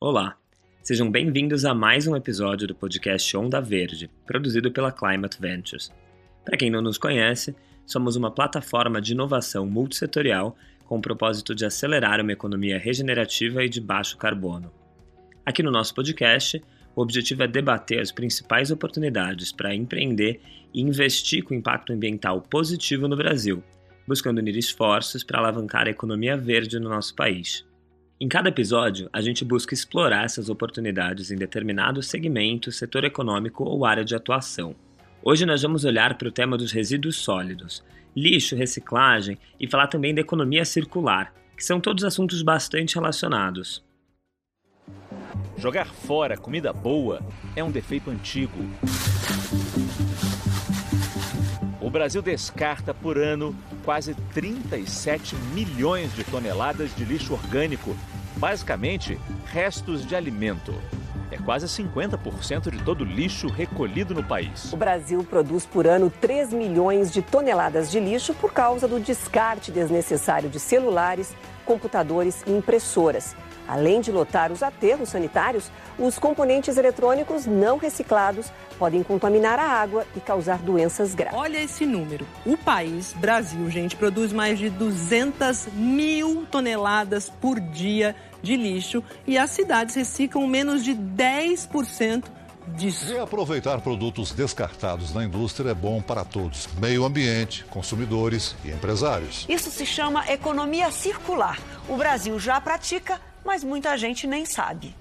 Olá, sejam bem-vindos a mais um episódio do podcast Onda Verde, produzido pela Climate Ventures. Para quem não nos conhece, somos uma plataforma de inovação multissetorial com o propósito de acelerar uma economia regenerativa e de baixo carbono. Aqui no nosso podcast, o objetivo é debater as principais oportunidades para empreender e investir com impacto ambiental positivo no Brasil, buscando unir esforços para alavancar a economia verde no nosso país. Em cada episódio, a gente busca explorar essas oportunidades em determinado segmento, setor econômico ou área de atuação. Hoje nós vamos olhar para o tema dos resíduos sólidos, lixo, reciclagem e falar também da economia circular, que são todos assuntos bastante relacionados. Jogar fora comida boa é um defeito antigo. O Brasil descarta por ano quase 37 milhões de toneladas de lixo orgânico, basicamente restos de alimento. É quase 50% de todo o lixo recolhido no país. O Brasil produz por ano 3 milhões de toneladas de lixo por causa do descarte desnecessário de celulares, computadores e impressoras. Além de lotar os aterros sanitários, os componentes eletrônicos não reciclados podem contaminar a água e causar doenças graves. Olha esse número. O país, Brasil, gente, produz mais de 200 mil toneladas por dia de lixo e as cidades reciclam menos de 10% disso. Reaproveitar produtos descartados na indústria é bom para todos: meio ambiente, consumidores e empresários. Isso se chama economia circular. O Brasil já pratica mas muita gente nem sabe.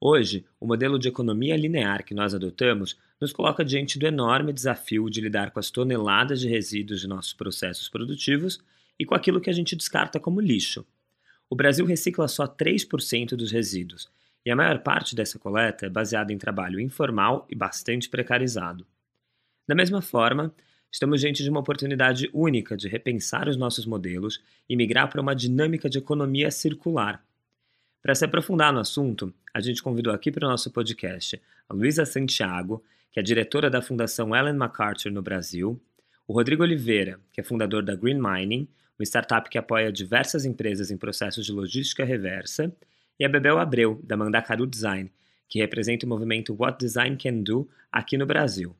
Hoje, o modelo de economia linear que nós adotamos nos coloca diante do enorme desafio de lidar com as toneladas de resíduos de nossos processos produtivos e com aquilo que a gente descarta como lixo. O Brasil recicla só 3% dos resíduos, e a maior parte dessa coleta é baseada em trabalho informal e bastante precarizado. Da mesma forma, estamos diante de uma oportunidade única de repensar os nossos modelos e migrar para uma dinâmica de economia circular. Para se aprofundar no assunto, a gente convidou aqui para o nosso podcast a Luísa Santiago, que é diretora da Fundação Ellen MacArthur no Brasil, o Rodrigo Oliveira, que é fundador da Green Mining, uma startup que apoia diversas empresas em processos de logística reversa, e a Bebel Abreu, da Mandacaru Design, que representa o movimento What Design Can Do aqui no Brasil.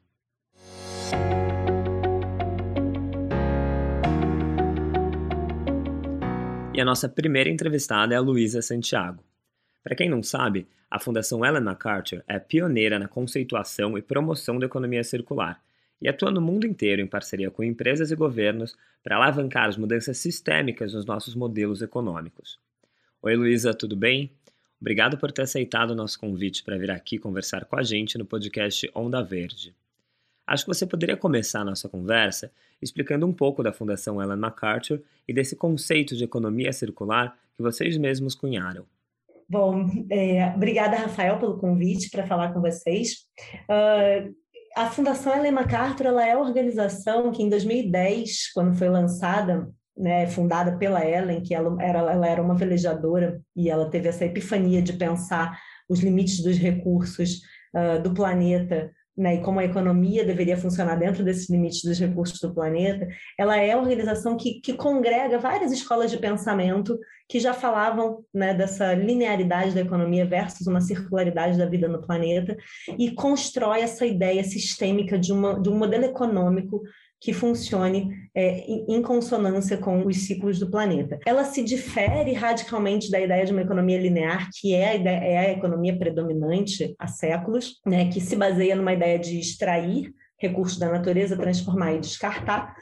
E a nossa primeira entrevistada é a Luísa Santiago. Para quem não sabe, a Fundação Ellen MacArthur é pioneira na conceituação e promoção da economia circular e atua no mundo inteiro em parceria com empresas e governos para alavancar as mudanças sistêmicas nos nossos modelos econômicos. Oi, Luísa, tudo bem? Obrigado por ter aceitado o nosso convite para vir aqui conversar com a gente no podcast Onda Verde. Acho que você poderia começar a nossa conversa explicando um pouco da Fundação Ellen MacArthur e desse conceito de economia circular que vocês mesmos cunharam. Bom, é, obrigada, Rafael, pelo convite para falar com vocês. Uh, a Fundação Ellen MacArthur ela é a organização que, em 2010, quando foi lançada, né, fundada pela Ellen, que ela era, ela era uma velejadora e ela teve essa epifania de pensar os limites dos recursos uh, do planeta né, e como a economia deveria funcionar dentro desses limites dos recursos do planeta, ela é a organização que, que congrega várias escolas de pensamento que já falavam né, dessa linearidade da economia versus uma circularidade da vida no planeta e constrói essa ideia sistêmica de, uma, de um modelo econômico que funcione é, em consonância com os ciclos do planeta. Ela se difere radicalmente da ideia de uma economia linear, que é a, ideia, é a economia predominante há séculos, né, que se baseia numa ideia de extrair recursos da natureza, transformar e descartar.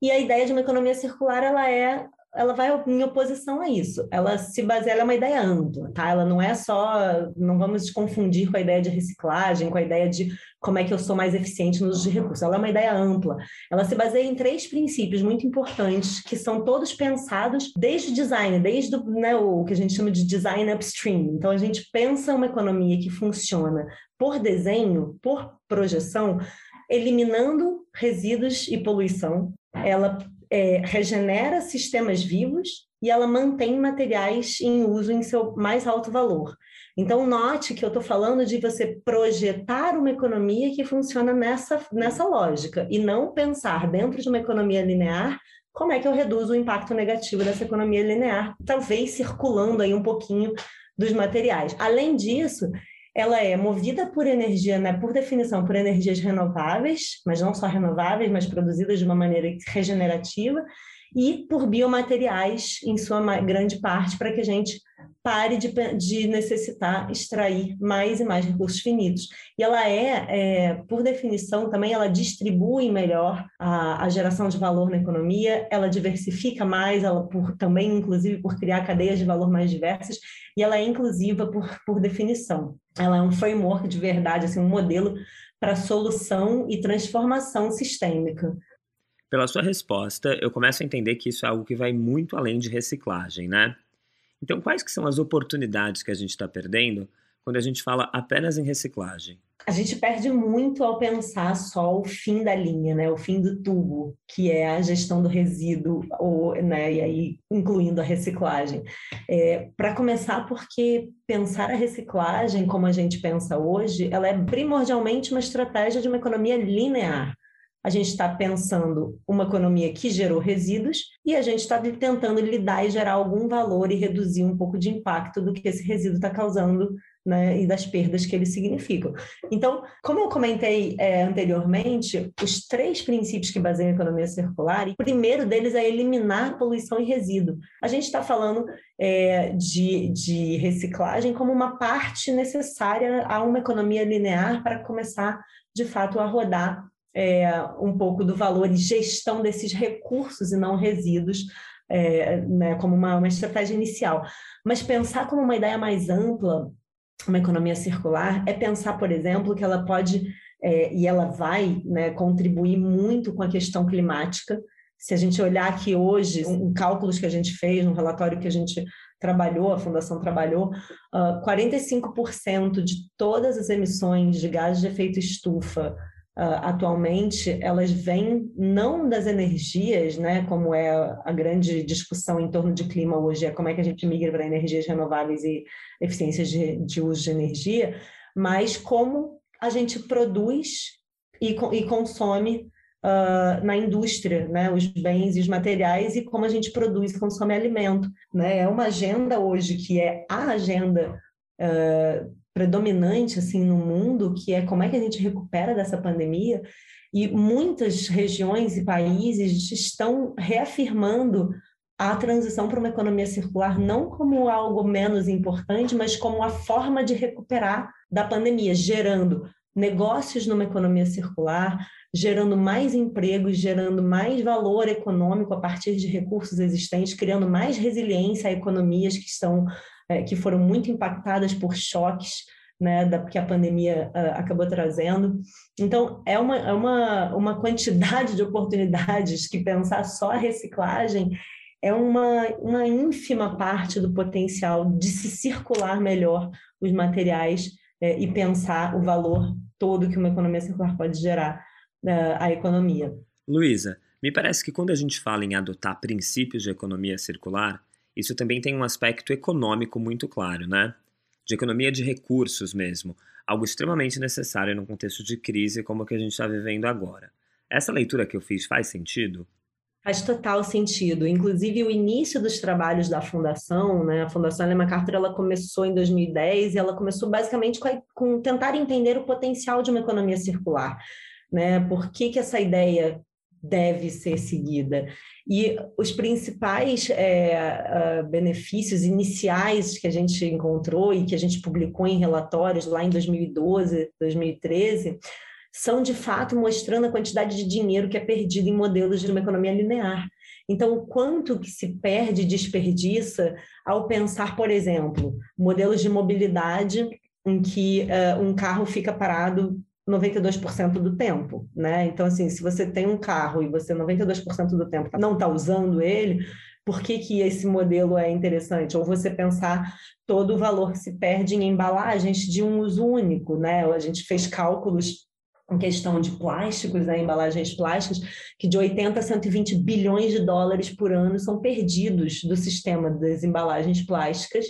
E a ideia de uma economia circular ela é ela vai em oposição a isso. Ela se baseia, ela é uma ideia ampla, tá? Ela não é só, não vamos confundir com a ideia de reciclagem, com a ideia de como é que eu sou mais eficiente no uso de recursos. Ela é uma ideia ampla. Ela se baseia em três princípios muito importantes, que são todos pensados desde o design, desde né, o que a gente chama de design upstream. Então, a gente pensa uma economia que funciona por desenho, por projeção, eliminando resíduos e poluição. Ela é, regenera sistemas vivos e ela mantém materiais em uso em seu mais alto valor. Então, note que eu estou falando de você projetar uma economia que funciona nessa, nessa lógica, e não pensar dentro de uma economia linear como é que eu reduzo o impacto negativo dessa economia linear, talvez circulando aí um pouquinho dos materiais. Além disso, ela é movida por energia, né, por definição, por energias renováveis, mas não só renováveis, mas produzidas de uma maneira regenerativa, e por biomateriais, em sua grande parte, para que a gente pare de, de, necessitar extrair mais e mais recursos finitos. E ela é, é por definição, também ela distribui melhor a, a, geração de valor na economia, ela diversifica mais, ela por, também, inclusive, por criar cadeias de valor mais diversas, e ela é inclusiva por, por definição. Ela é um framework de verdade, assim, um modelo para solução e transformação sistêmica. Pela sua resposta, eu começo a entender que isso é algo que vai muito além de reciclagem, né? Então, quais que são as oportunidades que a gente está perdendo quando a gente fala apenas em reciclagem? A gente perde muito ao pensar só o fim da linha, né? o fim do tubo, que é a gestão do resíduo, ou, né? e aí incluindo a reciclagem. É, Para começar, porque pensar a reciclagem como a gente pensa hoje, ela é primordialmente uma estratégia de uma economia linear a gente está pensando uma economia que gerou resíduos e a gente está tentando lidar e gerar algum valor e reduzir um pouco de impacto do que esse resíduo está causando né, e das perdas que eles significam. Então, como eu comentei é, anteriormente, os três princípios que baseiam a economia circular, o primeiro deles é eliminar poluição e resíduo. A gente está falando é, de, de reciclagem como uma parte necessária a uma economia linear para começar, de fato, a rodar é, um pouco do valor e gestão desses recursos e não resíduos, é, né, como uma, uma estratégia inicial. Mas pensar como uma ideia mais ampla, uma economia circular, é pensar, por exemplo, que ela pode é, e ela vai né, contribuir muito com a questão climática. Se a gente olhar aqui hoje, um, cálculos que a gente fez, um relatório que a gente trabalhou, a Fundação trabalhou, uh, 45% de todas as emissões de gases de efeito estufa uh, atualmente, elas vêm não das energias, né, como é a grande discussão em torno de clima hoje, é como é que a gente migra para energias renováveis e eficiências de, de uso de energia, mas como a gente produz e, e consome uh, na indústria, né, os bens e os materiais e como a gente produz e consome alimento. Né? É uma agenda hoje que é a agenda uh, predominante assim no mundo, que é como é que a gente recupera dessa pandemia, e muitas regiões e países estão reafirmando a transição para uma economia circular não como algo menos importante, mas como a forma de recuperar da pandemia, gerando negócios numa economia circular, gerando mais empregos, gerando mais valor econômico a partir de recursos existentes, criando mais resiliência a economias que estão é, que foram muito impactadas por choques né, da, que a pandemia uh, acabou trazendo. Então, é uma, é uma, uma quantidade de oportunidades que pensar só a reciclagem é uma, uma ínfima parte do potencial de se circular melhor os materiais é, e pensar o valor todo que uma economia circular pode gerar uh, à economia. Luísa, me parece que quando a gente fala em adotar princípios de economia circular, isso também tem um aspecto econômico muito claro, né? De economia de recursos mesmo, algo extremamente necessário num contexto de crise como o que a gente está vivendo agora. Essa leitura que eu fiz faz sentido? Faz total sentido. Inclusive, o início dos trabalhos da Fundação, né? a Fundação Ellen MacArthur, ela começou em 2010 e ela começou basicamente com, com tentar entender o potencial de uma economia circular. Né? Por que, que essa ideia deve ser seguida. E os principais é, uh, benefícios iniciais que a gente encontrou e que a gente publicou em relatórios lá em 2012, 2013, são de fato mostrando a quantidade de dinheiro que é perdido em modelos de uma economia linear. Então, o quanto que se perde e desperdiça ao pensar, por exemplo, modelos de mobilidade em que uh, um carro fica parado 92% do tempo, né? Então, assim, se você tem um carro e você 92% do tempo não está usando ele, por que, que esse modelo é interessante? Ou você pensar todo o valor que se perde em embalagens de um uso único, né? A gente fez cálculos em questão de plásticos, né, embalagens plásticas, que de 80 a 120 bilhões de dólares por ano são perdidos do sistema das embalagens plásticas,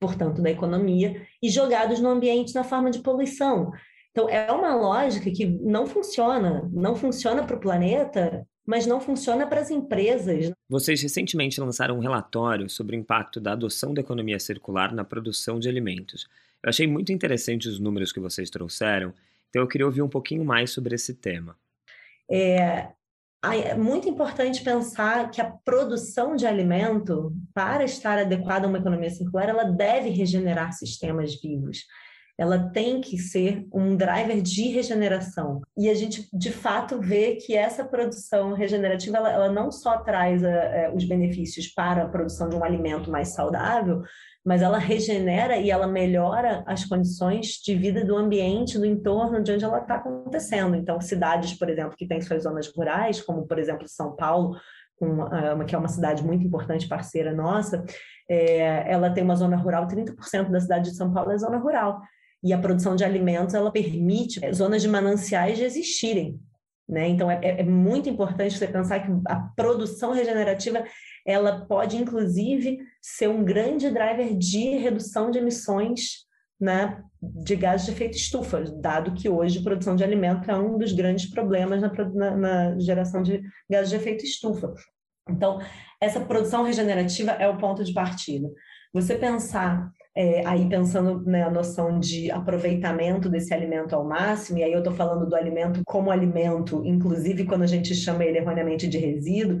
portanto, da economia, e jogados no ambiente na forma de poluição. Então, é uma lógica que não funciona, não funciona para o planeta, mas não funciona para as empresas. Vocês recentemente lançaram um relatório sobre o impacto da adoção da economia circular na produção de alimentos. Eu achei muito interessante os números que vocês trouxeram então eu queria ouvir um pouquinho mais sobre esse tema. É, é muito importante pensar que a produção de alimento, para estar adequada a uma economia circular, ela deve regenerar sistemas vivos. Ela tem que ser um driver de regeneração. E a gente, de fato, vê que essa produção regenerativa, ela, ela não só traz a, é, a, os benefícios para a produção de um alimento mais saudável, mas ela regenera e ela melhora as condições de vida do ambiente, do entorno de onde ela está acontecendo. Então, cidades, por exemplo, que têm suas zonas rurais, como, por exemplo, São Paulo, uma, que é uma cidade muito importante, parceira nossa, é, ela tem uma zona rural, 30% da cidade de São Paulo é zona rural. E a produção de alimentos, ela permite zonas de mananciais de existirem. Né? Então, é, é muito importante você pensar que a produção regenerativa ela pode, inclusive, ser um grande driver de redução de emissões né, de gases de efeito estufa, dado que hoje a produção de alimento é um dos grandes problemas na, na, na geração de gases de efeito estufa. Então, essa produção regenerativa é o ponto de partida. Você pensar, é, aí pensando na noção de aproveitamento desse alimento ao máximo, e aí eu estou falando do alimento como alimento, inclusive quando a gente chama ele erroneamente de resíduo,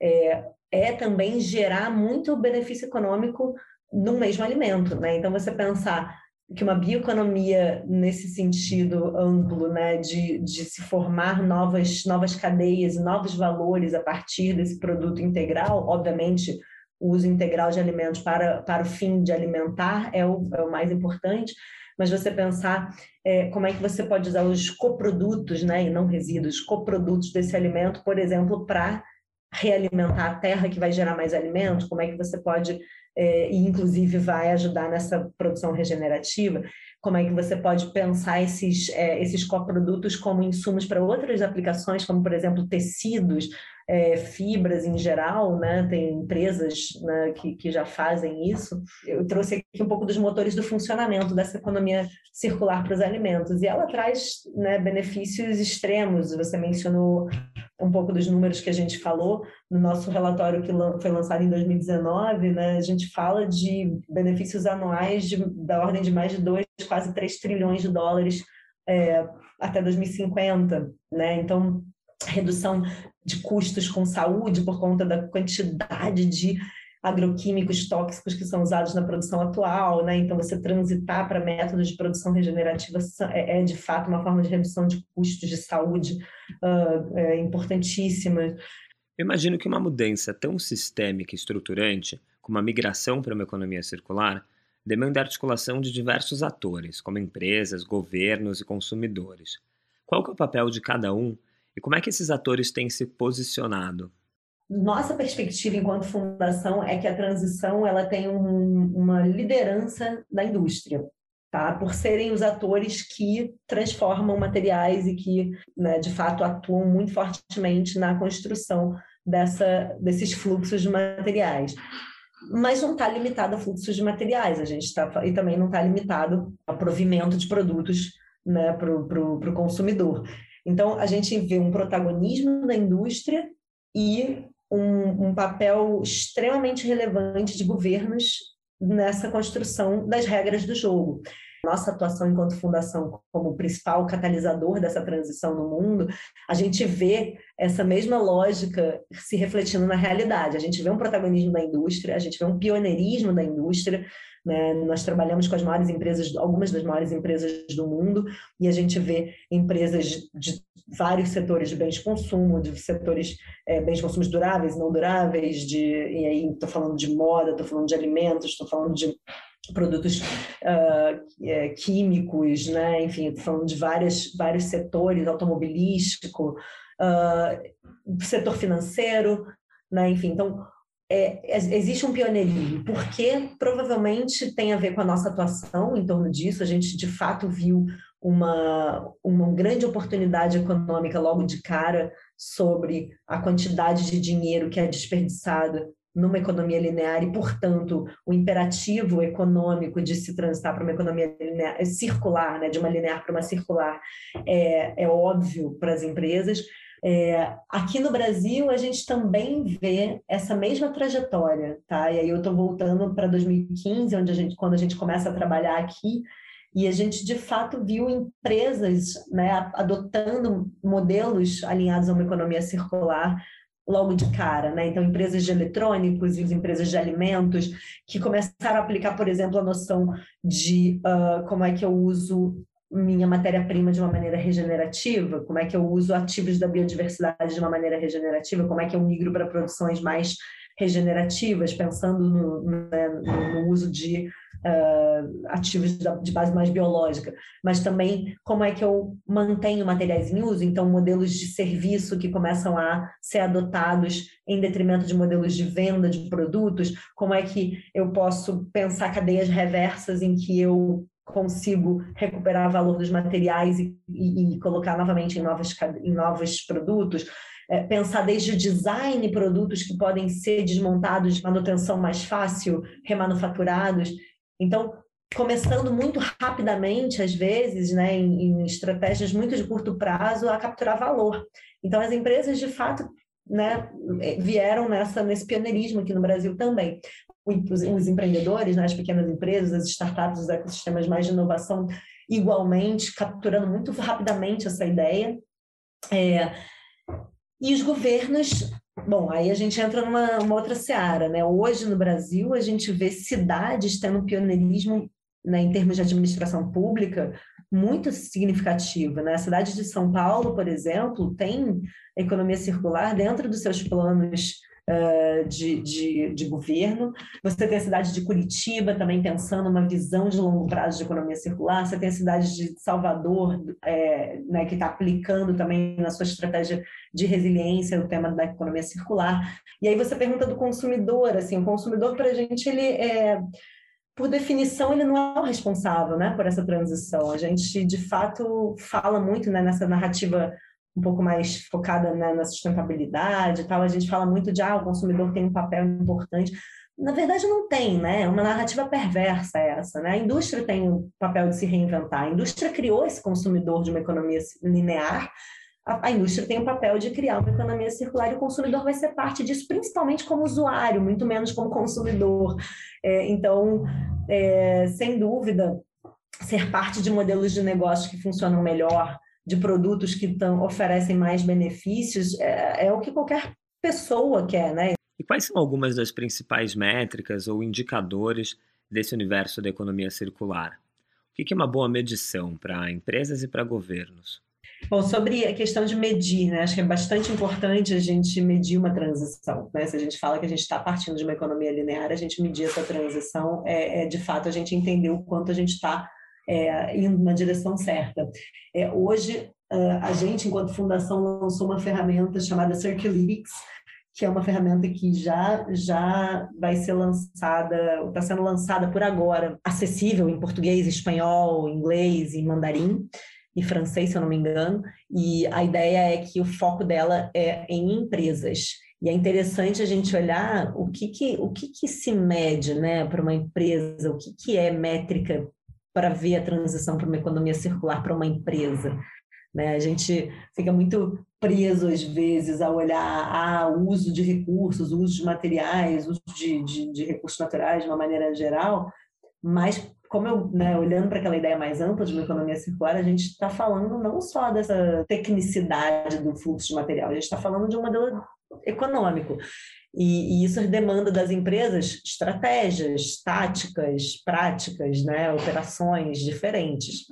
é, é também gerar muito benefício econômico no mesmo alimento, né? Então você pensar que uma bioeconomia nesse sentido amplo, né, de, de se formar novas novas cadeias novos valores a partir desse produto integral, obviamente o uso integral de alimentos para, para o fim de alimentar é o, é o mais importante, mas você pensar é, como é que você pode usar os coprodutos, né, e não resíduos, coprodutos desse alimento, por exemplo, para realimentar a terra que vai gerar mais alimentos, como é que você pode, é, e inclusive vai ajudar nessa produção regenerativa, como é que você pode pensar esses, é, esses coprodutos como insumos para outras aplicações, como, por exemplo, tecidos, é, fibras em geral, né? tem empresas né, que, que já fazem isso. Eu trouxe aqui um pouco dos motores do funcionamento dessa economia circular para os alimentos, e ela traz né, benefícios extremos. Você mencionou um pouco dos números que a gente falou no nosso relatório que foi lançado em 2019, né? a gente fala de benefícios anuais de, da ordem de mais de 2, quase 3 trilhões de dólares é, até 2050. Né? Então, redução de custos com saúde por conta da quantidade de agroquímicos tóxicos que são usados na produção atual, né? Então, você transitar para métodos de produção regenerativa é, é, de fato uma forma de redução de custos de saúde uh, é importantíssima. Eu imagino que uma mudança tão sistêmica e estruturante, como a migração para uma economia circular, demanda a articulação de diversos atores, como empresas, governos e consumidores. Qual é o papel de cada um e como é que esses atores têm se posicionado? Nossa perspectiva enquanto fundação é que a transição ela tem um, uma liderança da indústria, tá? Por serem os atores que transformam materiais e que, né, de fato, atuam muito fortemente na construção dessa, desses fluxos de materiais mas não está limitado a fluxos de materiais, a gente está e também não está limitado a provimento de produtos né, para o consumidor. Então, a gente vê um protagonismo da indústria e um, um papel extremamente relevante de governos nessa construção das regras do jogo. Nossa atuação enquanto fundação como principal catalisador dessa transição no mundo, a gente vê essa mesma lógica se refletindo na realidade. A gente vê um protagonismo da indústria, a gente vê um pioneirismo da indústria, né? Nós trabalhamos com as maiores empresas, algumas das maiores empresas do mundo, e a gente vê empresas de vários setores de bens de consumo, de setores é, bens de consumo duráveis, não duráveis, de, e aí estou falando de moda, estou falando de alimentos, estou falando de produtos uh, químicos, né? enfim, estou falando de várias, vários setores, automobilístico, uh, setor financeiro, né? enfim, então é, existe um pioneirismo, porque provavelmente tem a ver com a nossa atuação em torno disso. A gente, de fato, viu uma, uma grande oportunidade econômica logo de cara sobre a quantidade de dinheiro que é desperdiçada numa economia linear e, portanto, o imperativo econômico de se transitar para uma economia linear, circular, né, de uma linear para uma circular, é, é óbvio para as empresas. É, aqui no Brasil, a gente também vê essa mesma trajetória, tá? E aí eu estou voltando para 2015, onde a gente, quando a gente começa a trabalhar aqui, e a gente de fato viu empresas né, adotando modelos alinhados a uma economia circular logo de cara, né? Então, empresas de eletrônicos e empresas de alimentos que começaram a aplicar, por exemplo, a noção de uh, como é que eu uso minha matéria-prima de uma maneira regenerativa, como é que eu uso ativos da biodiversidade de uma maneira regenerativa, como é que eu migro para produções mais regenerativas, pensando no, né, no uso de uh, ativos de base mais biológica, mas também como é que eu mantenho materiais em uso, então modelos de serviço que começam a ser adotados em detrimento de modelos de venda de produtos, como é que eu posso pensar cadeias reversas em que eu consigo recuperar valor dos materiais e, e, e colocar novamente em, novas, em novos produtos, é, pensar desde o design produtos que podem ser desmontados de manutenção mais fácil, remanufaturados. Então, começando muito rapidamente, às vezes, né, em, em, estratégias muito de curto prazo, a capturar valor. Então, as empresas, de fato, né, vieram nessa, nesse pioneirismo aqui no Brasil também. Os, os empreendedores, né, as pequenas empresas, as startups, os ecossistemas mais de inovação, igualmente, capturando muito rapidamente essa ideia. É, e os governos Bom, aí a gente entra numa outra seara, né? Hoje no Brasil a gente vê cidades tendo um pioneirismo né, em termos de administração pública muito significativo, né? A cidade de São Paulo, por exemplo, tem economia circular dentro dos seus planos de, de, de, governo. Você tem a cidade de Curitiba também pensando uma visão de longo prazo de economia circular. Você tem a cidade de Salvador, é, né, que está aplicando também na sua estratégia de resiliência o tema da economia circular. E aí você pergunta do consumidor, assim, o consumidor para a gente ele é por definição, ele não é o responsável né, por essa transição. A gente, de fato, fala muito né, nessa narrativa um pouco mais focada né, na sustentabilidade e tal, a gente fala muito de ah, o consumidor tem um papel importante. Na verdade, não tem, né? É uma narrativa perversa essa, né? A indústria tem o papel de se reinventar. A indústria criou esse consumidor de uma economia linear. A, a indústria tem o papel de criar uma economia circular e o consumidor vai ser parte disso, principalmente como usuário, muito menos como consumidor. É, então, é, sem dúvida, ser parte de modelos de negócio que funcionam melhor, de produtos que tão, oferecem mais benefícios é, é o que qualquer pessoa quer, né? E quais são algumas das principais métricas ou indicadores desse universo da economia circular? O que é uma boa medição para empresas e para governos? Bom, sobre a questão de medir, né? acho que é bastante importante a gente medir uma transição. Né? Se a gente fala que a gente está partindo de uma economia linear, a gente medir essa transição é, é de fato a gente entender o quanto a gente está é, indo na direção certa. É, hoje, a gente, enquanto fundação, lançou uma ferramenta chamada Circulytics, que é uma ferramenta que já, já vai ser lançada, está sendo lançada por agora, acessível em português, espanhol, inglês e mandarim e francês, se eu não me engano. E a ideia é que o foco dela é em empresas. E é interessante a gente olhar o que, que, o que, que se mede né, para uma empresa, o que, que é métrica para ver a transição para uma economia circular para uma empresa. Né? A gente fica muito preso, às vezes, a olhar ah, o uso de recursos, o uso de materiais, o uso de, de, de recursos naturais de uma maneira geral, mas como eu, né, olhando para aquela ideia mais ampla de uma economia circular, a gente está falando não só dessa tecnicidade do fluxo de material, a gente está falando de um modelo econômico. E, e, isso demanda das empresas estratégias, táticas, práticas, né, operações diferentes.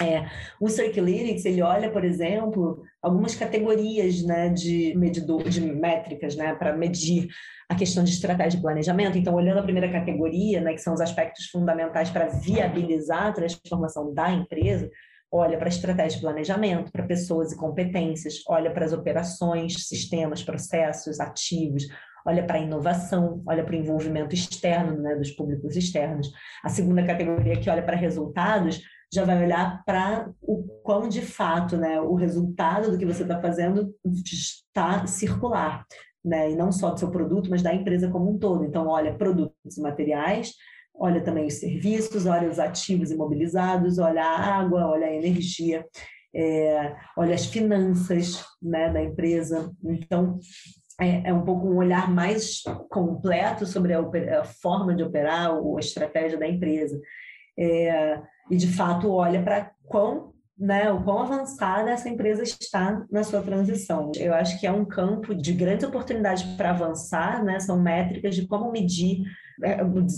É, o Circulytics, ele olha, por exemplo, algumas categorias né, de medidor, de métricas né, para medir a questão de estratégia de planejamento. Então, olhando a primeira categoria, né, que são os aspectos fundamentais para viabilizar a transformação da empresa, olha para estratégia de planejamento, para pessoas e competências, olha para as operações, sistemas, processos, ativos, olha para a inovação, olha para o envolvimento externo, né, dos públicos externos. A segunda categoria que olha para resultados já vai olhar para o quão de fato, né, o resultado do que você está fazendo está circular, né, e não só do seu produto, mas da empresa como um todo. Então, olha produtos e materiais, olha também os serviços, olha os ativos imobilizados, olha a água, olha a energia, é, olha as finanças né, da empresa. Então, é, é, um pouco um olhar mais completo sobre a, a forma de operar ou a estratégia da empresa. É, e, de fato, olha para quão né, o quão avançada essa empresa está na sua transição. Eu acho que é um campo de grandes oportunidades para avançar, né, são métricas de como medir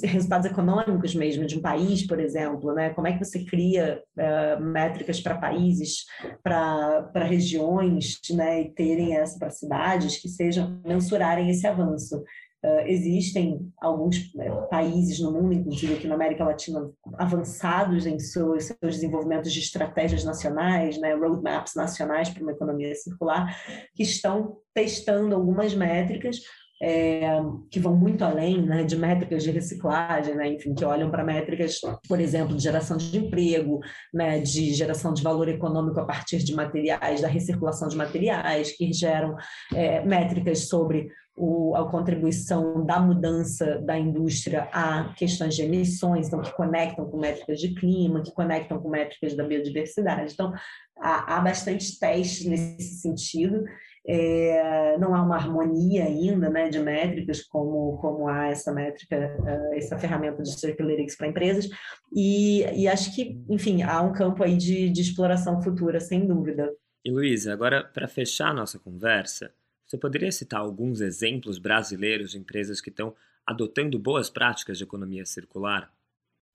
resultados econômicos mesmo de um país, por exemplo, né? Como é que você cria uh, métricas para países, para regiões, né? E terem essa para cidades que sejam mensurarem esse avanço. Uh, existem alguns países no mundo, inclusive aqui na América Latina, avançados em seus, seus desenvolvimentos de estratégias nacionais, né, roadmaps nacionais para uma economia circular, que estão testando algumas métricas é, que vão muito além né, de métricas de reciclagem, né, enfim, que olham para métricas, por exemplo, de geração de emprego, né, de geração de valor econômico a partir de materiais, da recirculação de materiais, que geram é, métricas sobre o, a contribuição da mudança da indústria a questões de emissões, então que conectam com métricas de clima, que conectam com métricas da biodiversidade. Então, há, há bastante testes nesse sentido é, não há uma harmonia ainda né, de métricas, como, como há essa métrica, uh, essa ferramenta de Circularix para empresas, e, e acho que, enfim, há um campo aí de, de exploração futura, sem dúvida. E Luísa, agora para fechar a nossa conversa, você poderia citar alguns exemplos brasileiros de empresas que estão adotando boas práticas de economia circular?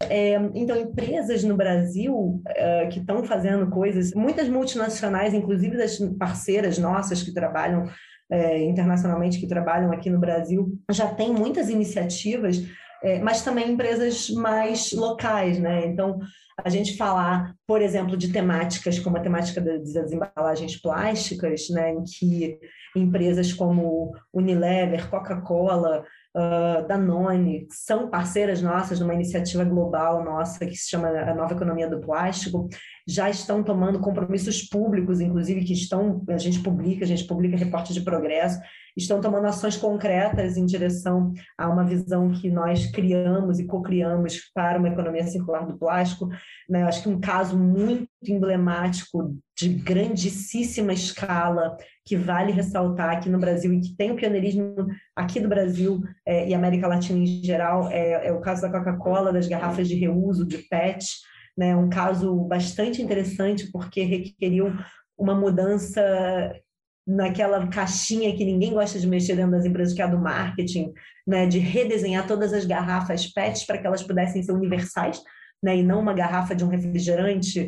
É, então, empresas no Brasil é, que estão fazendo coisas, muitas multinacionais, inclusive das parceiras nossas que trabalham é, internacionalmente, que trabalham aqui no Brasil, já tem muitas iniciativas, é, mas também empresas mais locais, né? Então, a gente falar, por exemplo, de temáticas como a temática das embalagens plásticas, né, em que empresas como Unilever, Coca-Cola, uh, Danone, são parceiras nossas numa iniciativa global nossa que se chama a Nova Economia do Plástico, já estão tomando compromissos públicos, inclusive que estão, a gente publica, a gente publica reportes de progresso, estão tomando ações concretas em direção a uma visão que nós criamos e co-criamos para uma economia circular do plástico. Né? Acho que um caso muito emblemático de grandíssima escala que vale ressaltar aqui no Brasil e que tem o pioneirismo aqui do Brasil é, e América Latina em geral é, é o caso da Coca-Cola, das garrafas de reuso, de PET, né? um caso bastante interessante porque requeriu uma mudança naquela caixinha que ninguém gosta de mexer dentro das empresas, que é a do marketing, né, de redesenhar todas as garrafas PETs para que elas pudessem ser universais, né, e não uma garrafa de um refrigerante,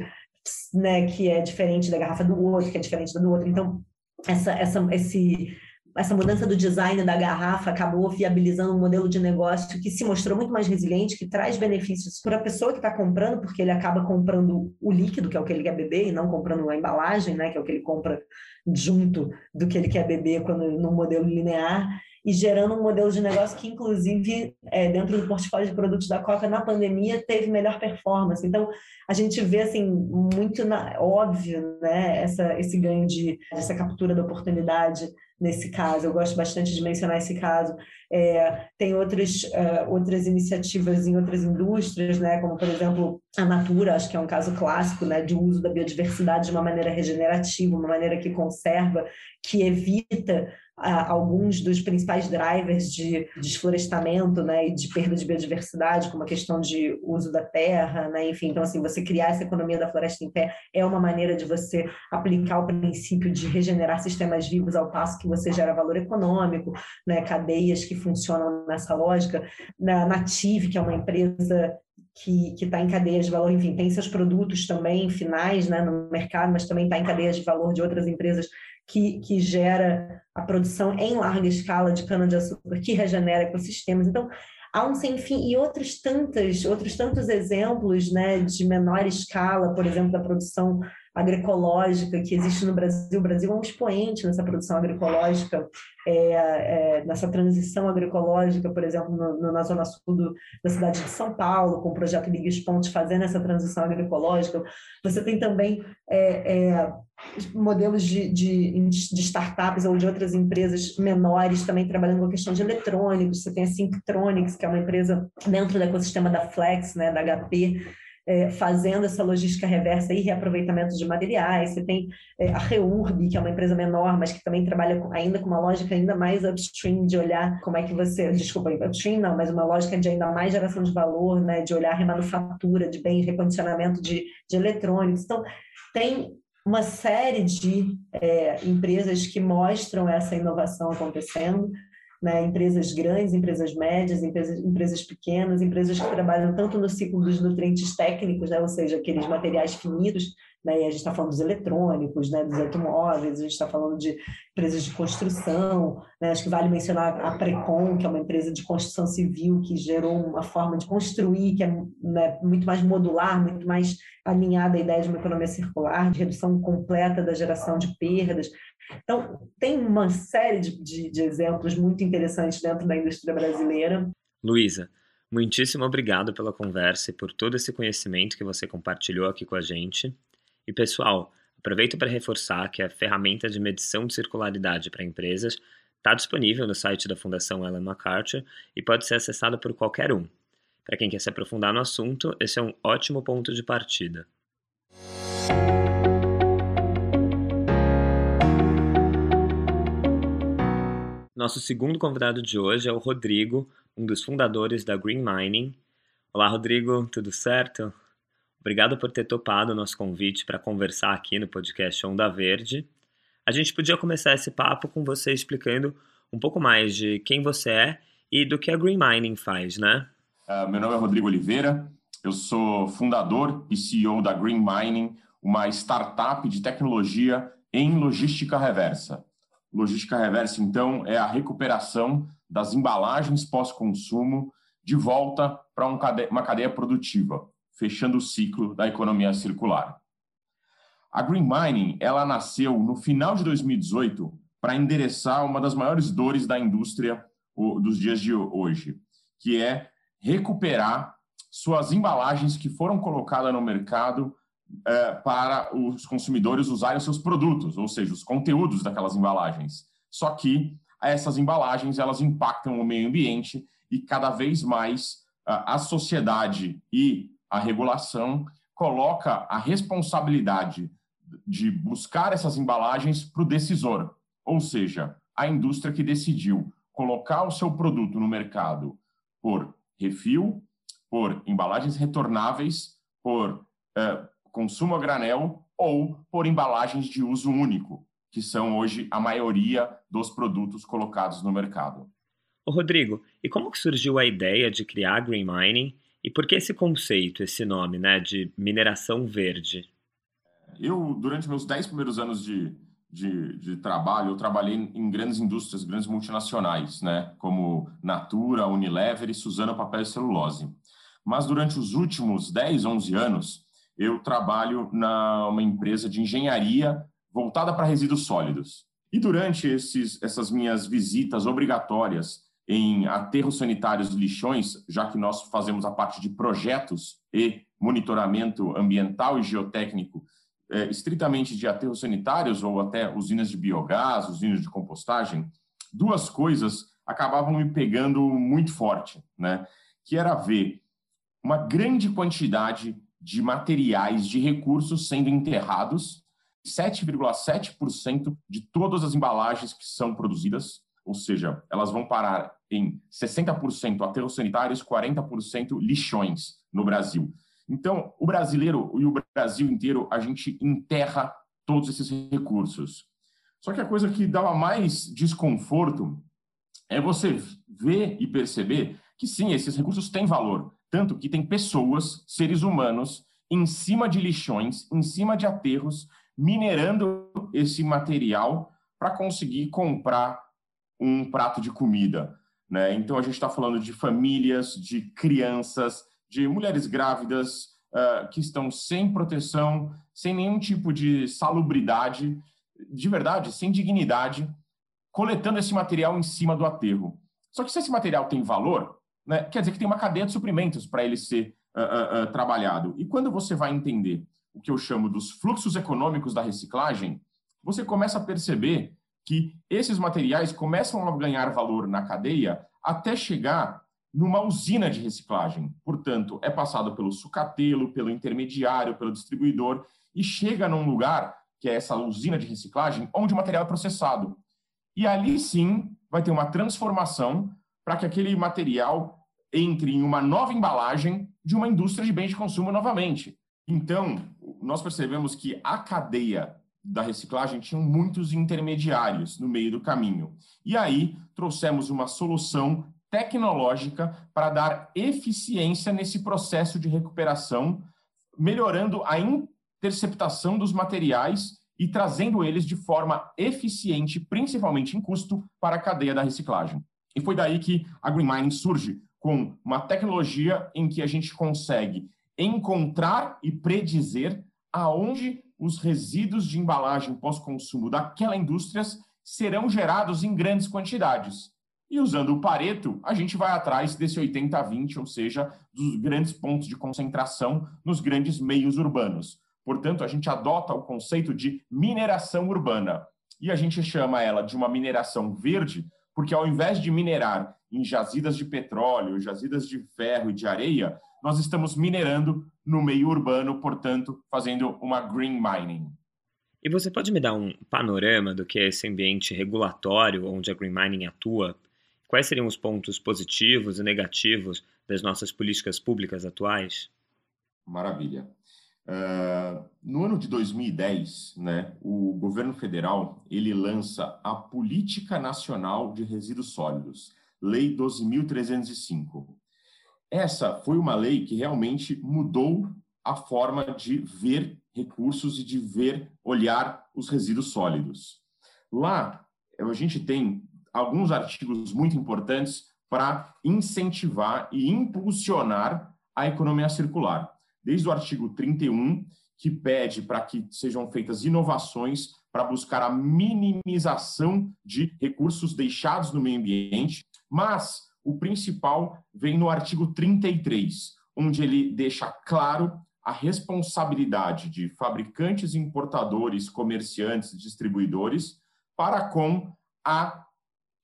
né, que é diferente da garrafa do outro, que é diferente da do outro. Então, essa, essa, esse, essa mudança do design da garrafa acabou viabilizando um modelo de negócio que se mostrou muito mais resiliente, que traz benefícios para a pessoa que está comprando, porque ele acaba comprando o líquido, que é o que ele quer beber, e não comprando a embalagem, né, que é o que ele compra junto do que ele quer beber quando no modelo linear e gerando um modelo de negócio que, inclusive, é, dentro do portfólio de produtos da Coca, na pandemia, teve melhor performance. Então, a gente vê, assim, muito na, óbvio, né, essa, esse ganho de, essa captura da oportunidade nesse caso. Eu gosto bastante de mencionar esse caso. É, tem outras, uh, outras iniciativas em outras indústrias, né, como, por exemplo, a Natura, acho que é um caso clássico né, de uso da biodiversidade de uma maneira regenerativa, uma maneira que conserva, que evita alguns dos principais drivers de desflorestamento né, e de perda de biodiversidade, como a questão de uso da terra, né, enfim, então assim, você criar essa economia da floresta em pé é uma maneira de você aplicar o princípio de regenerar sistemas vivos ao passo que você gera valor econômico, né, cadeias que funcionam nessa lógica. Na Native, que é uma empresa que está em cadeias de valor, enfim, tem seus produtos também finais né, no mercado, mas também está em cadeias de valor de outras empresas que, que gera a produção em larga escala de cana-de-açúcar, que regenera ecossistemas. Então, há um sem fim e outros tantos, outros tantos exemplos né, de menor escala, por exemplo, da produção agroecológica que existe no Brasil. O Brasil é um expoente nessa produção agroecológica, é, é, nessa transição agroecológica, por exemplo, no, na zona sul do, da cidade de São Paulo, com o projeto Liga os fazendo essa transição agroecológica. Você tem também é, é, modelos de, de, de, startups ou de outras empresas menores também trabalhando com a questão de eletrônicos. Você tem a Synctronics, que é uma empresa dentro do ecossistema da Flex, né, da HP, é, fazendo essa logística reversa e reaproveitamento de materiais. Você tem é, a Reurb, que é uma empresa menor, mas que também trabalha com, ainda com uma lógica ainda mais upstream de olhar como é que você, desculpa, upstream não, mas uma lógica de ainda mais geração de valor, né, de olhar remanufatura de bens, recondicionamento de, de eletrônicos. Então, tem uma série de é, empresas que mostram essa inovação acontecendo né, empresas grandes, empresas médias, empresas, empresas pequenas, empresas que trabalham tanto no ciclo dos nutrientes técnicos, né, ou seja, aqueles materiais finitos, né, e a gente está falando dos eletrônicos, né, dos automóveis, a gente está falando de empresas de construção, né, acho que vale mencionar a Precon, que é uma empresa de construção civil que gerou uma forma de construir que é né, muito mais modular, muito mais alinhada à ideia de uma economia circular, de redução completa da geração de perdas, então, tem uma série de, de, de exemplos muito interessantes dentro da indústria brasileira. Luísa, muitíssimo obrigado pela conversa e por todo esse conhecimento que você compartilhou aqui com a gente. E, pessoal, aproveito para reforçar que a ferramenta de medição de circularidade para empresas está disponível no site da Fundação Ellen MacArthur e pode ser acessada por qualquer um. Para quem quer se aprofundar no assunto, esse é um ótimo ponto de partida. Nosso segundo convidado de hoje é o Rodrigo, um dos fundadores da Green Mining. Olá, Rodrigo, tudo certo? Obrigado por ter topado o nosso convite para conversar aqui no podcast Onda Verde. A gente podia começar esse papo com você explicando um pouco mais de quem você é e do que a Green Mining faz, né? Uh, meu nome é Rodrigo Oliveira, eu sou fundador e CEO da Green Mining, uma startup de tecnologia em logística reversa. Logística reversa, então, é a recuperação das embalagens pós-consumo de volta para uma cadeia produtiva, fechando o ciclo da economia circular. A Green Mining ela nasceu no final de 2018 para endereçar uma das maiores dores da indústria dos dias de hoje, que é recuperar suas embalagens que foram colocadas no mercado para os consumidores usarem os seus produtos, ou seja, os conteúdos daquelas embalagens. Só que essas embalagens elas impactam o meio ambiente e cada vez mais a sociedade e a regulação coloca a responsabilidade de buscar essas embalagens para o decisor, ou seja, a indústria que decidiu colocar o seu produto no mercado por refil, por embalagens retornáveis, por uh, consumo a granel ou por embalagens de uso único, que são hoje a maioria dos produtos colocados no mercado. Ô Rodrigo, e como que surgiu a ideia de criar Green Mining e por que esse conceito, esse nome, né, de mineração verde? Eu, durante meus dez primeiros anos de, de, de, trabalho, eu trabalhei em grandes indústrias, grandes multinacionais, né, como Natura, Unilever e Suzano Papel e Celulose. Mas durante os últimos 10, 11 anos, eu trabalho numa empresa de engenharia voltada para resíduos sólidos. E durante esses, essas minhas visitas obrigatórias em aterros sanitários de lixões, já que nós fazemos a parte de projetos e monitoramento ambiental e geotécnico é, estritamente de aterros sanitários ou até usinas de biogás, usinas de compostagem, duas coisas acabavam me pegando muito forte, né? Que era ver uma grande quantidade de materiais, de recursos sendo enterrados, 7,7% de todas as embalagens que são produzidas, ou seja, elas vão parar em 60% aterros sanitários, 40% lixões no Brasil. Então, o brasileiro e o Brasil inteiro, a gente enterra todos esses recursos. Só que a coisa que dava mais desconforto é você ver e perceber que sim, esses recursos têm valor, tanto que tem pessoas, seres humanos, em cima de lixões, em cima de aterros, minerando esse material para conseguir comprar um prato de comida. Né? Então, a gente está falando de famílias, de crianças, de mulheres grávidas, uh, que estão sem proteção, sem nenhum tipo de salubridade, de verdade, sem dignidade, coletando esse material em cima do aterro. Só que se esse material tem valor, né, quer dizer que tem uma cadeia de suprimentos para ele ser uh, uh, trabalhado. E quando você vai entender o que eu chamo dos fluxos econômicos da reciclagem, você começa a perceber que esses materiais começam a ganhar valor na cadeia até chegar numa usina de reciclagem. Portanto, é passado pelo sucatelo, pelo intermediário, pelo distribuidor e chega num lugar, que é essa usina de reciclagem, onde o material é processado. E ali sim vai ter uma transformação para que aquele material entre em uma nova embalagem de uma indústria de bens de consumo novamente. Então, nós percebemos que a cadeia da reciclagem tinha muitos intermediários no meio do caminho. E aí trouxemos uma solução tecnológica para dar eficiência nesse processo de recuperação, melhorando a interceptação dos materiais e trazendo eles de forma eficiente, principalmente em custo, para a cadeia da reciclagem. E foi daí que a Green Mining surge com uma tecnologia em que a gente consegue encontrar e predizer aonde os resíduos de embalagem pós-consumo daquela indústria serão gerados em grandes quantidades. E usando o Pareto, a gente vai atrás desse 80-20, ou seja, dos grandes pontos de concentração nos grandes meios urbanos. Portanto, a gente adota o conceito de mineração urbana. E a gente chama ela de uma mineração verde, porque ao invés de minerar em jazidas de petróleo, jazidas de ferro e de areia, nós estamos minerando no meio urbano, portanto, fazendo uma green mining. E você pode me dar um panorama do que é esse ambiente regulatório onde a green mining atua? Quais seriam os pontos positivos e negativos das nossas políticas públicas atuais? Maravilha. Uh, no ano de 2010, né, o governo federal ele lança a Política Nacional de Resíduos Sólidos, Lei 12.305. Essa foi uma lei que realmente mudou a forma de ver recursos e de ver, olhar os resíduos sólidos. Lá, a gente tem alguns artigos muito importantes para incentivar e impulsionar a economia circular. Desde o artigo 31, que pede para que sejam feitas inovações para buscar a minimização de recursos deixados no meio ambiente, mas o principal vem no artigo 33, onde ele deixa claro a responsabilidade de fabricantes, importadores, comerciantes, distribuidores para com a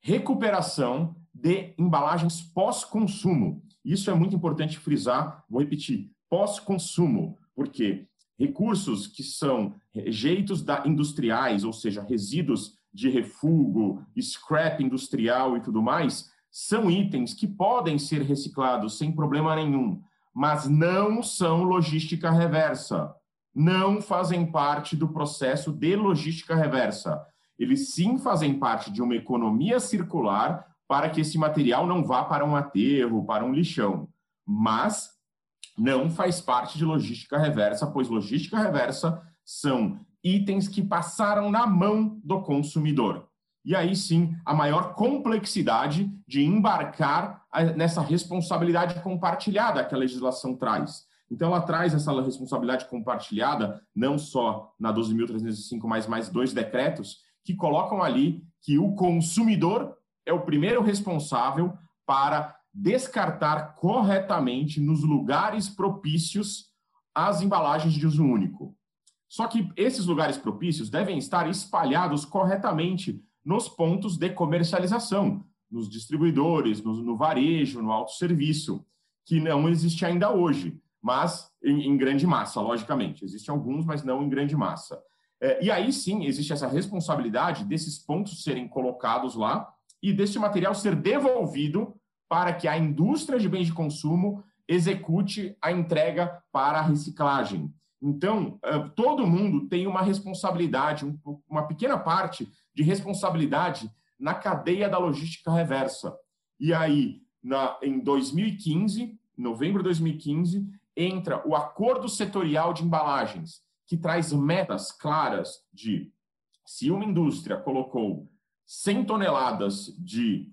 recuperação de embalagens pós-consumo. Isso é muito importante frisar, vou repetir, pós-consumo, porque recursos que são rejeitos da industriais, ou seja, resíduos de refúgio, scrap industrial e tudo mais, são itens que podem ser reciclados sem problema nenhum, mas não são logística reversa. Não fazem parte do processo de logística reversa. Eles sim fazem parte de uma economia circular para que esse material não vá para um aterro, para um lixão. Mas não faz parte de logística reversa, pois logística reversa são itens que passaram na mão do consumidor e aí sim a maior complexidade de embarcar nessa responsabilidade compartilhada que a legislação traz. Então, ela traz essa responsabilidade compartilhada, não só na 12.305, mas mais dois decretos, que colocam ali que o consumidor é o primeiro responsável para descartar corretamente nos lugares propícios as embalagens de uso único. Só que esses lugares propícios devem estar espalhados corretamente nos pontos de comercialização, nos distribuidores, no, no varejo, no autosserviço, que não existe ainda hoje, mas em, em, grande massa, logicamente. Existem alguns, mas não em grande massa. É, e aí sim existe essa responsabilidade desses pontos serem colocados lá e desse material ser devolvido para que a indústria de bens de consumo execute a entrega para a reciclagem. Então, é, todo mundo tem uma responsabilidade, uma pequena parte de responsabilidade na cadeia da logística reversa. E aí, na, em 2015, novembro de 2015, entra o Acordo Setorial de Embalagens, que traz metas claras de se uma indústria colocou 100 toneladas de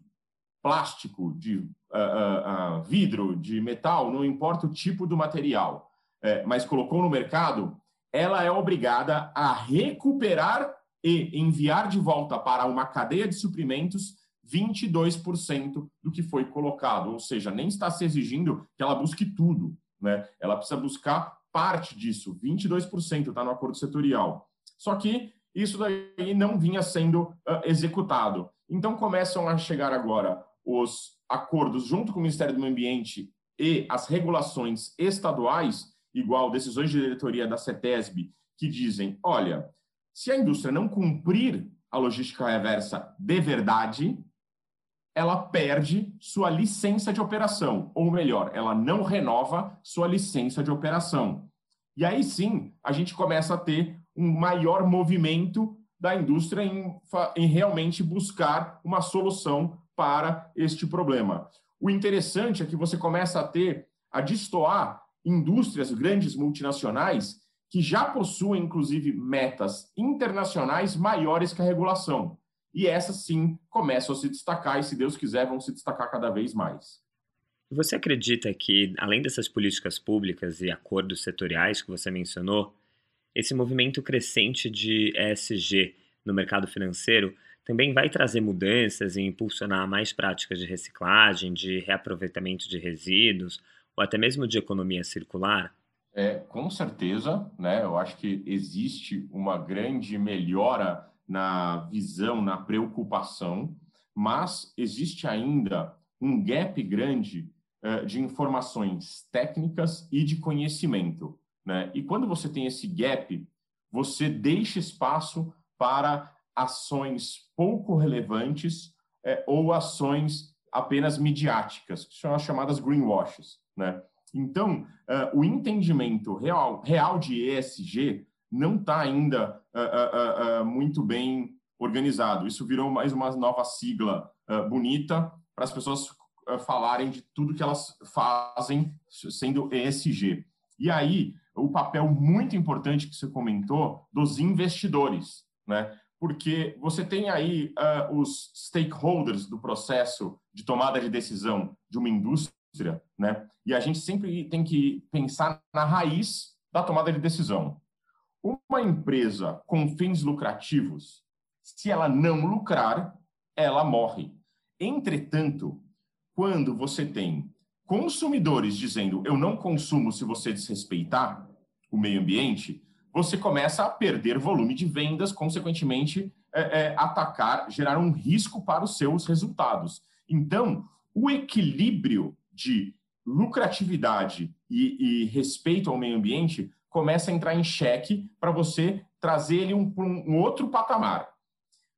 plástico, de uh, uh, vidro, de metal, não importa o tipo do material, é, mas colocou no mercado, ela é obrigada a recuperar e enviar de volta para uma cadeia de suprimentos 22% do que foi colocado, ou seja, nem está se exigindo que ela busque tudo, né? Ela precisa buscar parte disso, 22% está no acordo setorial. Só que isso daí não vinha sendo uh, executado. Então começam a chegar agora os acordos junto com o Ministério do Meio Ambiente e as regulações estaduais, igual decisões de diretoria da CETESB, que dizem: olha, se a indústria não cumprir a logística reversa de verdade, ela perde sua licença de operação, ou melhor, ela não renova sua licença de operação. E aí sim, a gente começa a ter um maior movimento da indústria em, em realmente buscar uma solução para este problema. O interessante é que você começa a ter, a destoar indústrias grandes multinacionais que já possuem, inclusive, metas internacionais maiores que a regulação. E essas, sim, começam a se destacar e, se Deus quiser, vão se destacar cada vez mais. Você acredita que, além dessas políticas públicas e acordos setoriais que você mencionou, esse movimento crescente de ESG no mercado financeiro também vai trazer mudanças e impulsionar mais práticas de reciclagem, de reaproveitamento de resíduos ou até mesmo de economia circular? É, com certeza, né? Eu acho que existe uma grande melhora na visão, na preocupação, mas existe ainda um gap grande uh, de informações técnicas e de conhecimento. Né? E quando você tem esse gap, você deixa espaço para ações pouco relevantes é, ou ações apenas midiáticas, que são as chamadas greenwashes. Né? Então, uh, o entendimento real, real de ESG não está ainda uh, uh, muito bem organizado. Isso virou mais uma nova sigla bonita para as pessoas falarem de tudo que elas fazem sendo ESG. E aí, o papel muito importante que você comentou dos investidores, né? Porque você tem aí uh, os stakeholders do processo de tomada de decisão de uma indústria, né? E a gente sempre tem que pensar na raiz da tomada de decisão. Uma empresa com fins lucrativos, se ela não lucrar, ela morre. Entretanto, quando você tem consumidores dizendo eu não consumo se você desrespeitar o meio ambiente, você começa a perder volume de vendas, consequentemente, é, é, atacar, gerar um risco para os seus resultados. Então, o equilíbrio de lucratividade e, e respeito ao meio ambiente começa a entrar em xeque para você trazer ele um, um outro patamar.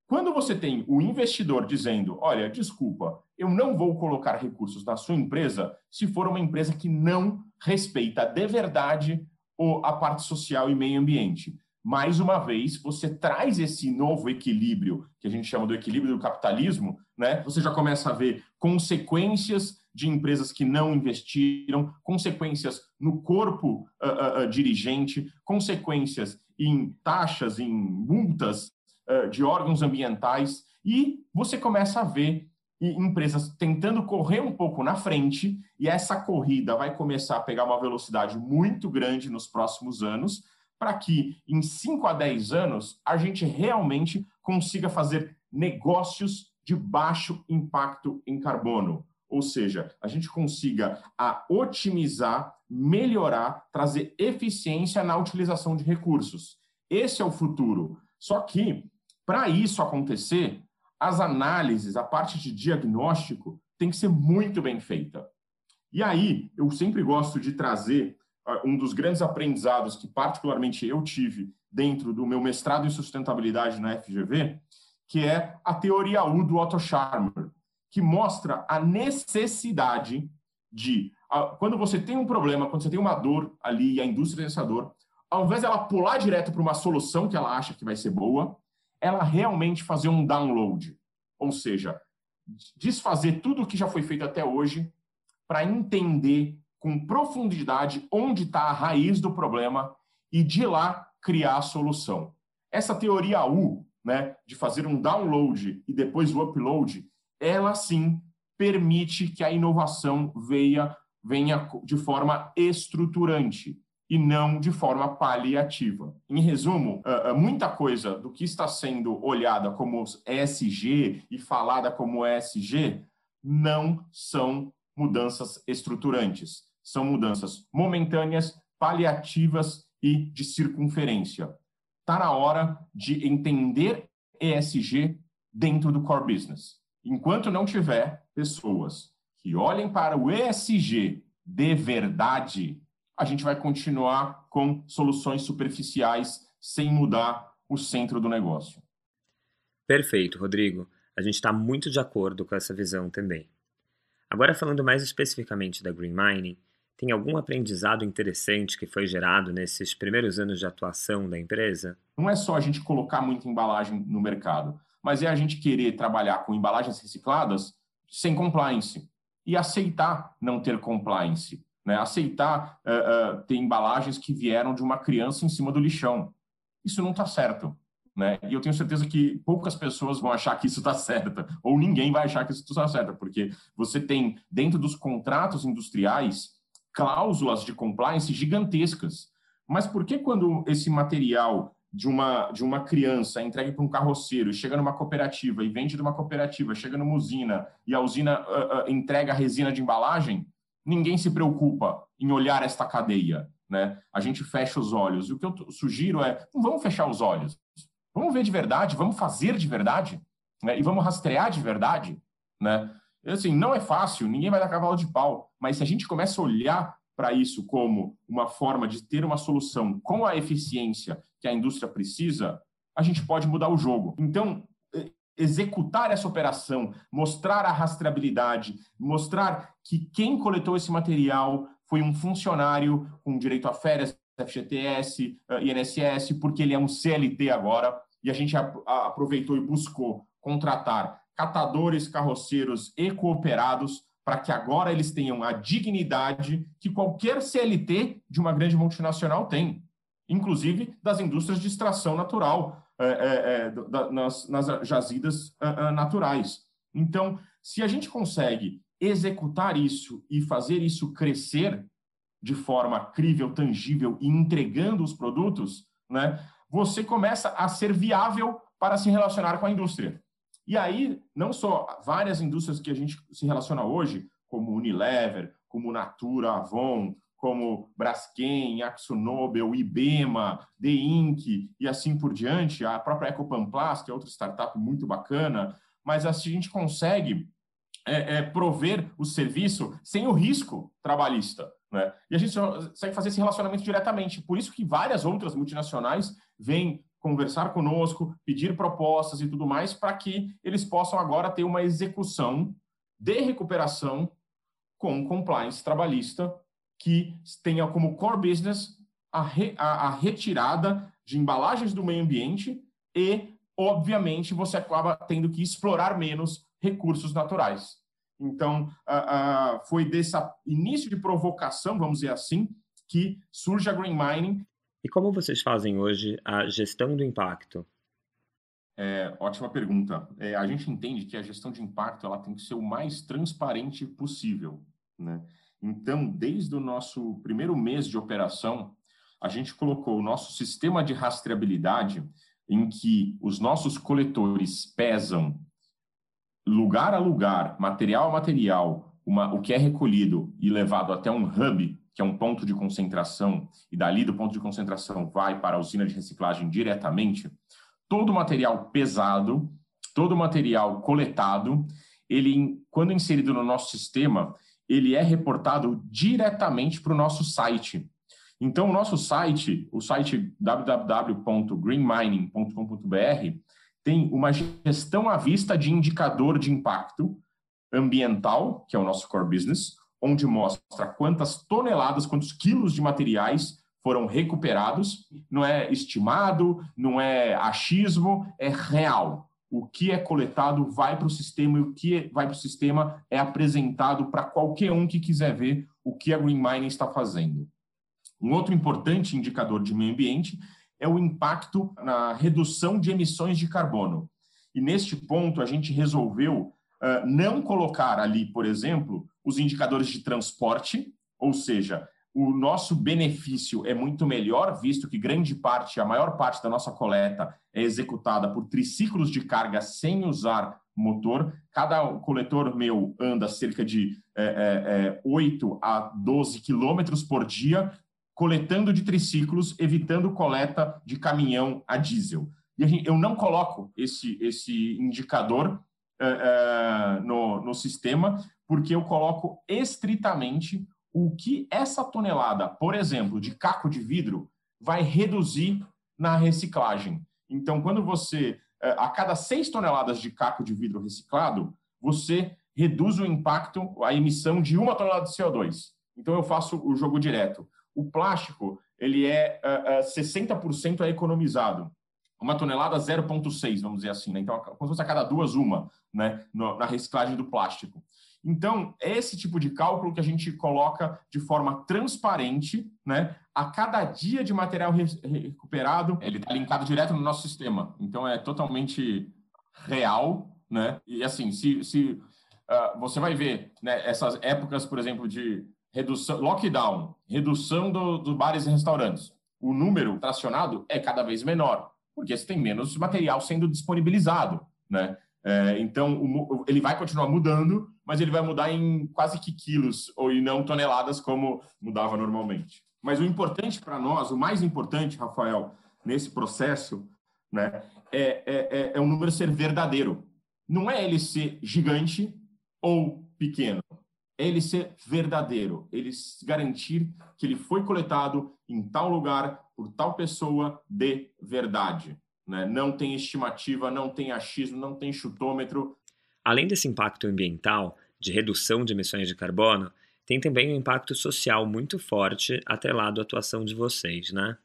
Quando você tem o investidor dizendo, olha, desculpa, eu não vou colocar recursos na sua empresa se for uma empresa que não respeita de verdade a parte social e meio ambiente. Mais uma vez, você traz esse novo equilíbrio, que a gente chama do equilíbrio do capitalismo, né? Você já começa a ver consequências de empresas que não investiram, consequências no corpo uh, uh, dirigente, consequências em taxas, em multas uh, de órgãos ambientais, e você começa a ver empresas tentando correr um pouco na frente, e essa corrida vai começar a pegar uma velocidade muito grande nos próximos anos, para que em 5 a 10 anos a gente realmente consiga fazer negócios de baixo impacto em carbono ou seja, a gente consiga a otimizar, melhorar, trazer eficiência na utilização de recursos. Esse é o futuro. Só que, para isso acontecer, as análises, a parte de diagnóstico, tem que ser muito bem feita. E aí, eu sempre gosto de trazer uh, um dos grandes aprendizados que, particularmente, eu tive dentro do meu mestrado em sustentabilidade na FGV, que é a teoria U do Otto Scharmer que mostra a necessidade de, quando você tem um problema, quando você tem uma dor ali e a indústria tem essa dor, ao invés dela pular direto para uma solução que ela acha que vai ser boa, ela realmente fazer um download, ou seja, desfazer tudo o que já foi feito até hoje para entender com profundidade onde está a raiz do problema e de lá criar a solução. Essa teoria U, né, de fazer um download e depois o upload, ela sim permite que a inovação venha, venha de forma estruturante. E não de forma paliativa. Em resumo, muita coisa do que está sendo olhada como ESG e falada como ESG não são mudanças estruturantes, são mudanças momentâneas, paliativas e de circunferência. Está na hora de entender ESG dentro do core business. Enquanto não tiver pessoas que olhem para o ESG de verdade, a gente vai continuar com soluções superficiais sem mudar o centro do negócio. Perfeito, Rodrigo. A gente está muito de acordo com essa visão também. Agora, falando mais especificamente da Green Mining, tem algum aprendizado interessante que foi gerado nesses primeiros anos de atuação da empresa? Não é só a gente colocar muita embalagem no mercado, mas é a gente querer trabalhar com embalagens recicladas sem compliance e aceitar não ter compliance, né? aceitar uh, uh, ter embalagens que vieram de uma criança em cima do lixão. Isso não está certo. Né? E eu tenho certeza que poucas pessoas vão achar que isso está certo, ou ninguém vai achar que isso está certo, porque você tem, dentro dos contratos industriais, cláusulas de compliance gigantescas. Mas por que quando esse material de uma, de uma criança é entregue para um carroceiro, chega numa cooperativa e vende de uma cooperativa, chega numa usina e a usina uh, uh, entrega resina de embalagem, ninguém se preocupa em olhar esta cadeia. Né? A gente fecha os olhos. E o que eu sugiro é, não vamos fechar os olhos. Vamos ver de verdade, vamos fazer de verdade, né? e vamos rastrear de verdade. Né? Assim, não é fácil, ninguém vai dar cavalo de pau, mas se a gente começa a olhar para isso como uma forma de ter uma solução com a eficiência que a indústria precisa, a gente pode mudar o jogo. Então, executar essa operação, mostrar a rastreabilidade, mostrar que quem coletou esse material foi um funcionário com direito a férias, FGTS, eh, INSS, porque ele é um CLT agora, e a gente aproveitou e buscou contratar catadores, carroceiros e cooperados para que agora eles tenham a dignidade que qualquer CLT de uma grande multinacional tem, inclusive das indústrias de extração natural, é, é, é, nas, nas, jazidas é, é, naturais. Então, se a gente consegue executar isso e fazer isso crescer, de forma crível, tangível e entregando os produtos, né, você começa a ser viável para se relacionar com a indústria. E aí, não só várias indústrias que a gente se relaciona hoje, como Unilever, como Natura, Avon, como Braskem, AkzoNobel, Ibema, The Inc. e assim por diante, a própria Ecopanplast, que é outra startup muito bacana, mas assim a gente consegue é, é, prover o serviço sem o risco trabalhista. Né? E a gente consegue fazer esse relacionamento diretamente. Por isso que várias outras multinacionais vêm conversar conosco, pedir propostas e tudo mais, para que eles possam agora ter uma execução de recuperação com compliance trabalhista que tenha como core business a, re, a, a retirada de embalagens do meio ambiente e, obviamente, você acaba tendo que explorar menos recursos naturais. Então, uh, uh, foi desse início de provocação, vamos dizer assim, que surge a Green Mining. E como vocês fazem hoje a gestão do impacto? É, ótima pergunta. É, a gente entende que a gestão de impacto ela tem que ser o mais transparente possível. Né? Então, desde o nosso primeiro mês de operação, a gente colocou o nosso sistema de rastreabilidade em que os nossos coletores pesam lugar a lugar, material a material, uma, o que é recolhido e levado até um hub, que é um ponto de concentração, e dali do ponto de concentração vai para a usina de reciclagem diretamente, todo o material pesado, todo o material coletado, ele, quando inserido no nosso sistema, ele é reportado diretamente para o nosso site. Então, o nosso site, o site www.greenmining.com.br, tem uma gestão à vista de indicador de impacto ambiental, que é o nosso core business, onde mostra quantas toneladas, quantos quilos de materiais foram recuperados. Não é estimado, não é achismo, é real. O que é coletado vai para o sistema e o que vai para o sistema é apresentado para qualquer um que quiser ver o que a Green Mining está fazendo. Um outro importante indicador de meio ambiente é o impacto na redução de emissões de carbono. E neste ponto, a gente resolveu uh, não colocar ali, por exemplo, os indicadores de transporte, ou seja, o nosso benefício é muito melhor, visto que grande parte, a maior parte da nossa coleta é executada por triciclos de carga sem usar motor. Cada coletor meu anda cerca de é, é, 8 a 12 quilômetros por dia, coletando de triciclos, evitando coleta de caminhão a diesel. E gente, eu não coloco esse, esse indicador é, é, no, no sistema, porque eu coloco estritamente o que essa tonelada, por exemplo, de caco de vidro vai reduzir na reciclagem. Então, quando você, é, a cada 6 toneladas de caco de vidro reciclado, você reduz o impacto, a emissão de uma tonelada de CO2. Então, eu faço o jogo direto. O plástico, ele é uh, uh, 60% é economizado. Uma tonelada 0,6, vamos dizer assim. Né? Então, como se fosse a cada duas, uma, né? Na reciclagem do plástico. Então, é esse tipo de cálculo que a gente coloca de forma transparente, né? A cada dia de material re recuperado, ele está linkado direto no nosso sistema. Então, é totalmente real, né? E assim, se, se uh, você vai ver né, essas épocas, por exemplo, de redução, lockdown, redução dos do bares e restaurantes, o número tracionado é cada vez menor, porque você tem menos material sendo disponibilizado, né? É, então, o, ele vai continuar mudando, mas ele vai mudar em quase que quilos ou e não toneladas como mudava normalmente. Mas o importante para nós, o mais importante, Rafael, nesse processo, né, é, é, é, é o número ser verdadeiro. Não é ele ser gigante ou pequeno, é ele ser verdadeiro, ele garantir que ele foi coletado em tal lugar por tal pessoa de verdade. Né? Não tem estimativa, não tem achismo, não tem chutômetro. Além desse impacto ambiental, de redução de emissões de carbono, tem também um impacto social muito forte atrelado à atuação de vocês, né?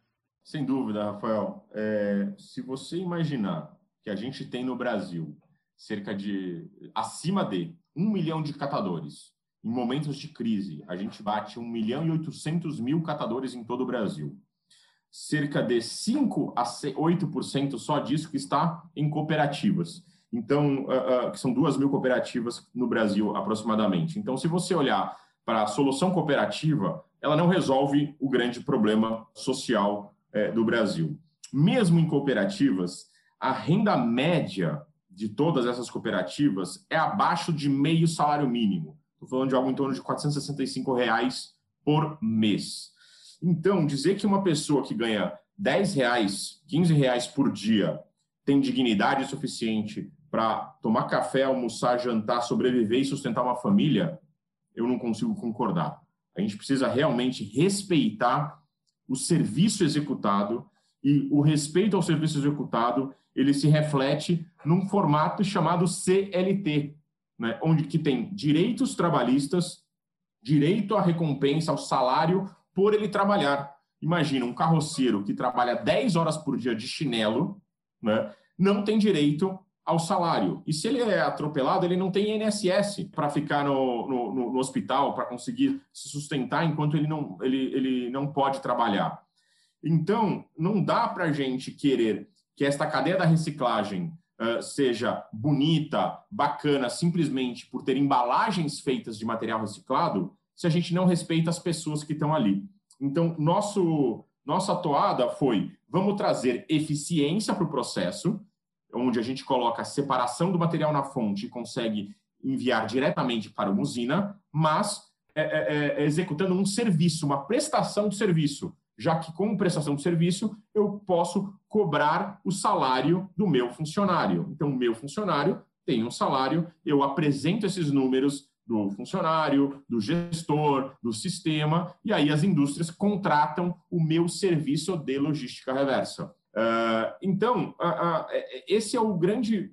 Sem dúvida, Rafael. É, se você imaginar que a gente tem no Brasil cerca de acima de um milhão de catadores, em momentos de crise, a gente bate 1 milhão e 800 mil catadores em todo o Brasil cerca de 5 a 8% só disso que está em cooperativas. Então, uh, uh, que são duas mil cooperativas no Brasil, aproximadamente. Então, se você olhar para a solução cooperativa, ela não resolve o grande problema social uh, do Brasil. Mesmo em cooperativas, a renda média de todas essas cooperativas é abaixo de meio salário mínimo. Estou falando de algo em torno de 465 reais por mês. Então, dizer que uma pessoa que ganha 10 reais, 15 reais por dia tem dignidade suficiente para tomar café, almoçar, jantar, sobreviver e sustentar uma família, eu não consigo concordar. A gente precisa realmente respeitar o serviço executado e o respeito ao serviço executado ele se reflete num formato chamado CLT, né, onde que tem direitos trabalhistas, direito à recompensa, ao salário por ele trabalhar. Imagina um carroceiro que trabalha 10 horas por dia de chinelo, né, não tem direito ao salário. E se ele é atropelado, ele não tem INSS para ficar no, no, no hospital, para conseguir se sustentar enquanto ele não, ele, ele não pode trabalhar. Então, não dá para a gente querer que esta cadeia da reciclagem uh, seja bonita, bacana, simplesmente por ter embalagens feitas de material reciclado, se a gente não respeita as pessoas que estão ali. Então, nosso, nossa toada foi: vamos trazer eficiência para o processo, onde a gente coloca a separação do material na fonte e consegue enviar diretamente para uma usina, mas é, é, é, executando um serviço, uma prestação de serviço, já que, como prestação de serviço, eu posso cobrar o salário do meu funcionário. Então, o meu funcionário tem um salário, eu apresento esses números do funcionário, do gestor, do sistema, e aí as indústrias contratam o meu serviço de logística reversa. Uh, então, uh, uh, esse é o grande,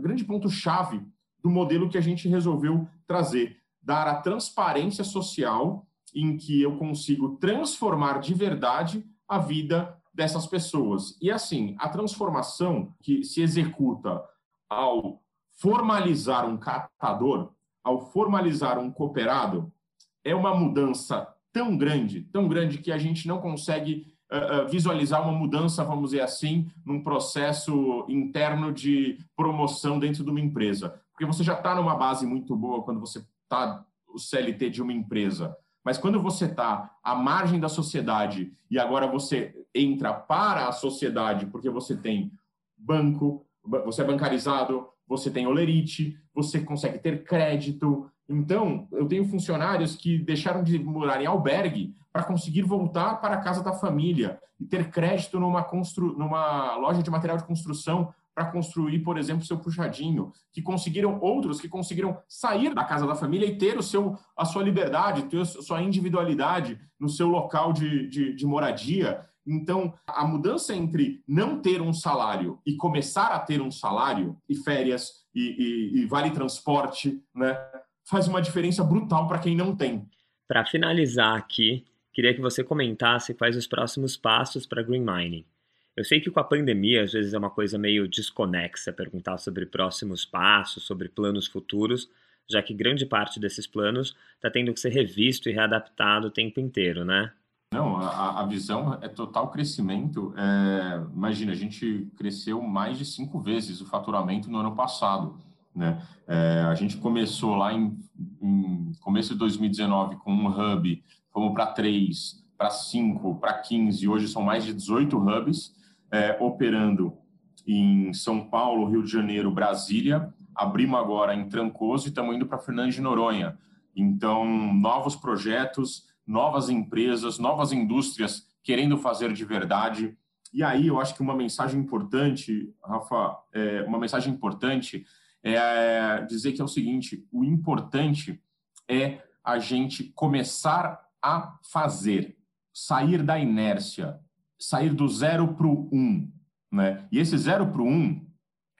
grande ponto-chave do modelo que a gente resolveu trazer, dar a transparência social em que eu consigo transformar de verdade a vida dessas pessoas. E assim, a transformação que se executa ao formalizar um catador, ao formalizar um cooperado, é uma mudança tão grande, tão grande que a gente não consegue uh, visualizar uma mudança, vamos dizer assim, num processo interno de promoção dentro de uma empresa. Porque você já está numa base muito boa quando você está o CLT de uma empresa. Mas quando você está à margem da sociedade e agora você entra para a sociedade porque você tem banco, você é bancarizado, você tem olerite, você consegue ter crédito. Então, eu tenho funcionários que deixaram de morar em albergue para conseguir voltar para a casa da família e ter crédito numa, constru... numa loja de material de construção para construir, por exemplo, seu puxadinho, que conseguiram outros que conseguiram sair da casa da família e ter o seu, a sua liberdade, ter a sua individualidade no seu local de, de, de moradia. Então, a mudança entre não ter um salário e começar a ter um salário, e férias, e, e, e vale transporte, né, faz uma diferença brutal para quem não tem. Para finalizar aqui, queria que você comentasse quais os próximos passos para Green Mining. Eu sei que com a pandemia, às vezes é uma coisa meio desconexa perguntar sobre próximos passos, sobre planos futuros, já que grande parte desses planos está tendo que ser revisto e readaptado o tempo inteiro, né? Não, a, a visão é total crescimento. É, imagina, a gente cresceu mais de cinco vezes o faturamento no ano passado. Né? É, a gente começou lá em, em, começo de 2019 com um hub, fomos para três, para cinco, para 15, hoje são mais de 18 hubs é, operando em São Paulo, Rio de Janeiro, Brasília. Abrimos agora em Trancoso e estamos indo para Fernandes de Noronha. Então, novos projetos, novas empresas, novas indústrias querendo fazer de verdade. E aí eu acho que uma mensagem importante, Rafa, é, uma mensagem importante é dizer que é o seguinte: o importante é a gente começar a fazer, sair da inércia, sair do zero para o um. Né? E esse zero para o um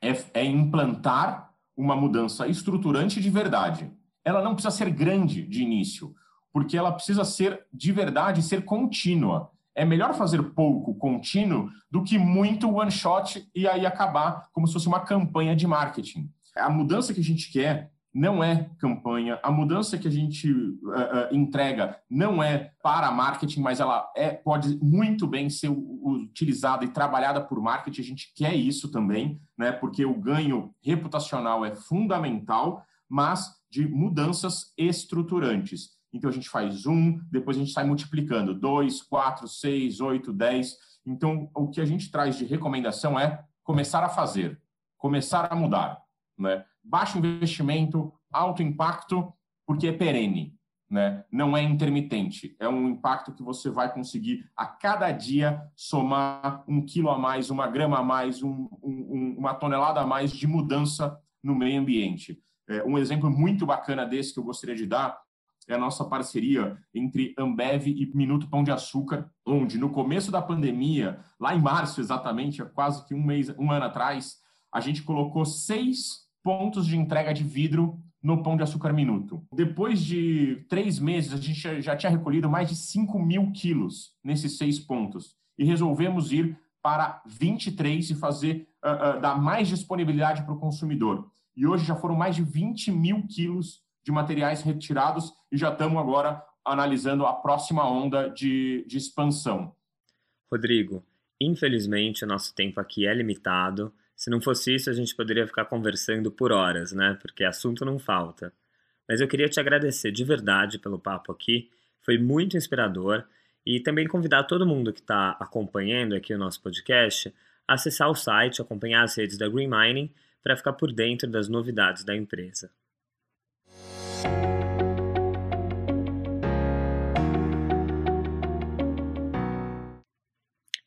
é, é implantar uma mudança estruturante de verdade. Ela não precisa ser grande de início porque ela precisa ser de verdade, ser contínua. É melhor fazer pouco contínuo do que muito one shot e aí acabar como se fosse uma campanha de marketing. A mudança que a gente quer não é campanha, a mudança que a gente uh, uh, entrega não é para marketing, mas ela é, pode muito bem ser utilizada e trabalhada por marketing. A gente quer isso também, né? Porque o ganho reputacional é fundamental, mas de mudanças estruturantes. Então a gente faz um, depois a gente sai multiplicando, dois, quatro, seis, oito, dez. Então o que a gente traz de recomendação é começar a fazer, começar a mudar. Né? Baixo investimento, alto impacto, porque é perene. Né? Não é intermitente. É um impacto que você vai conseguir a cada dia somar um quilo a mais, uma grama a mais, um, um, uma tonelada a mais de mudança no meio ambiente. É, um exemplo muito bacana desse que eu gostaria de dar é a nossa parceria entre Ambev e Minuto Pão de Açúcar, onde no começo da pandemia, lá em março exatamente, há quase que um mês, um ano atrás, a gente colocou seis pontos de entrega de vidro no Pão de Açúcar Minuto. Depois de três meses, a gente já tinha recolhido mais de 5 mil quilos nesses seis pontos e resolvemos ir para 23 e fazer uh, uh, dar mais disponibilidade para o consumidor. E hoje já foram mais de 20 mil quilos de materiais retirados e já estamos agora analisando a próxima onda de, de expansão. Rodrigo, infelizmente o nosso tempo aqui é limitado. Se não fosse isso, a gente poderia ficar conversando por horas, né? Porque assunto não falta. Mas eu queria te agradecer de verdade pelo papo aqui. Foi muito inspirador. E também convidar todo mundo que está acompanhando aqui o nosso podcast a acessar o site, acompanhar as redes da Green Mining para ficar por dentro das novidades da empresa.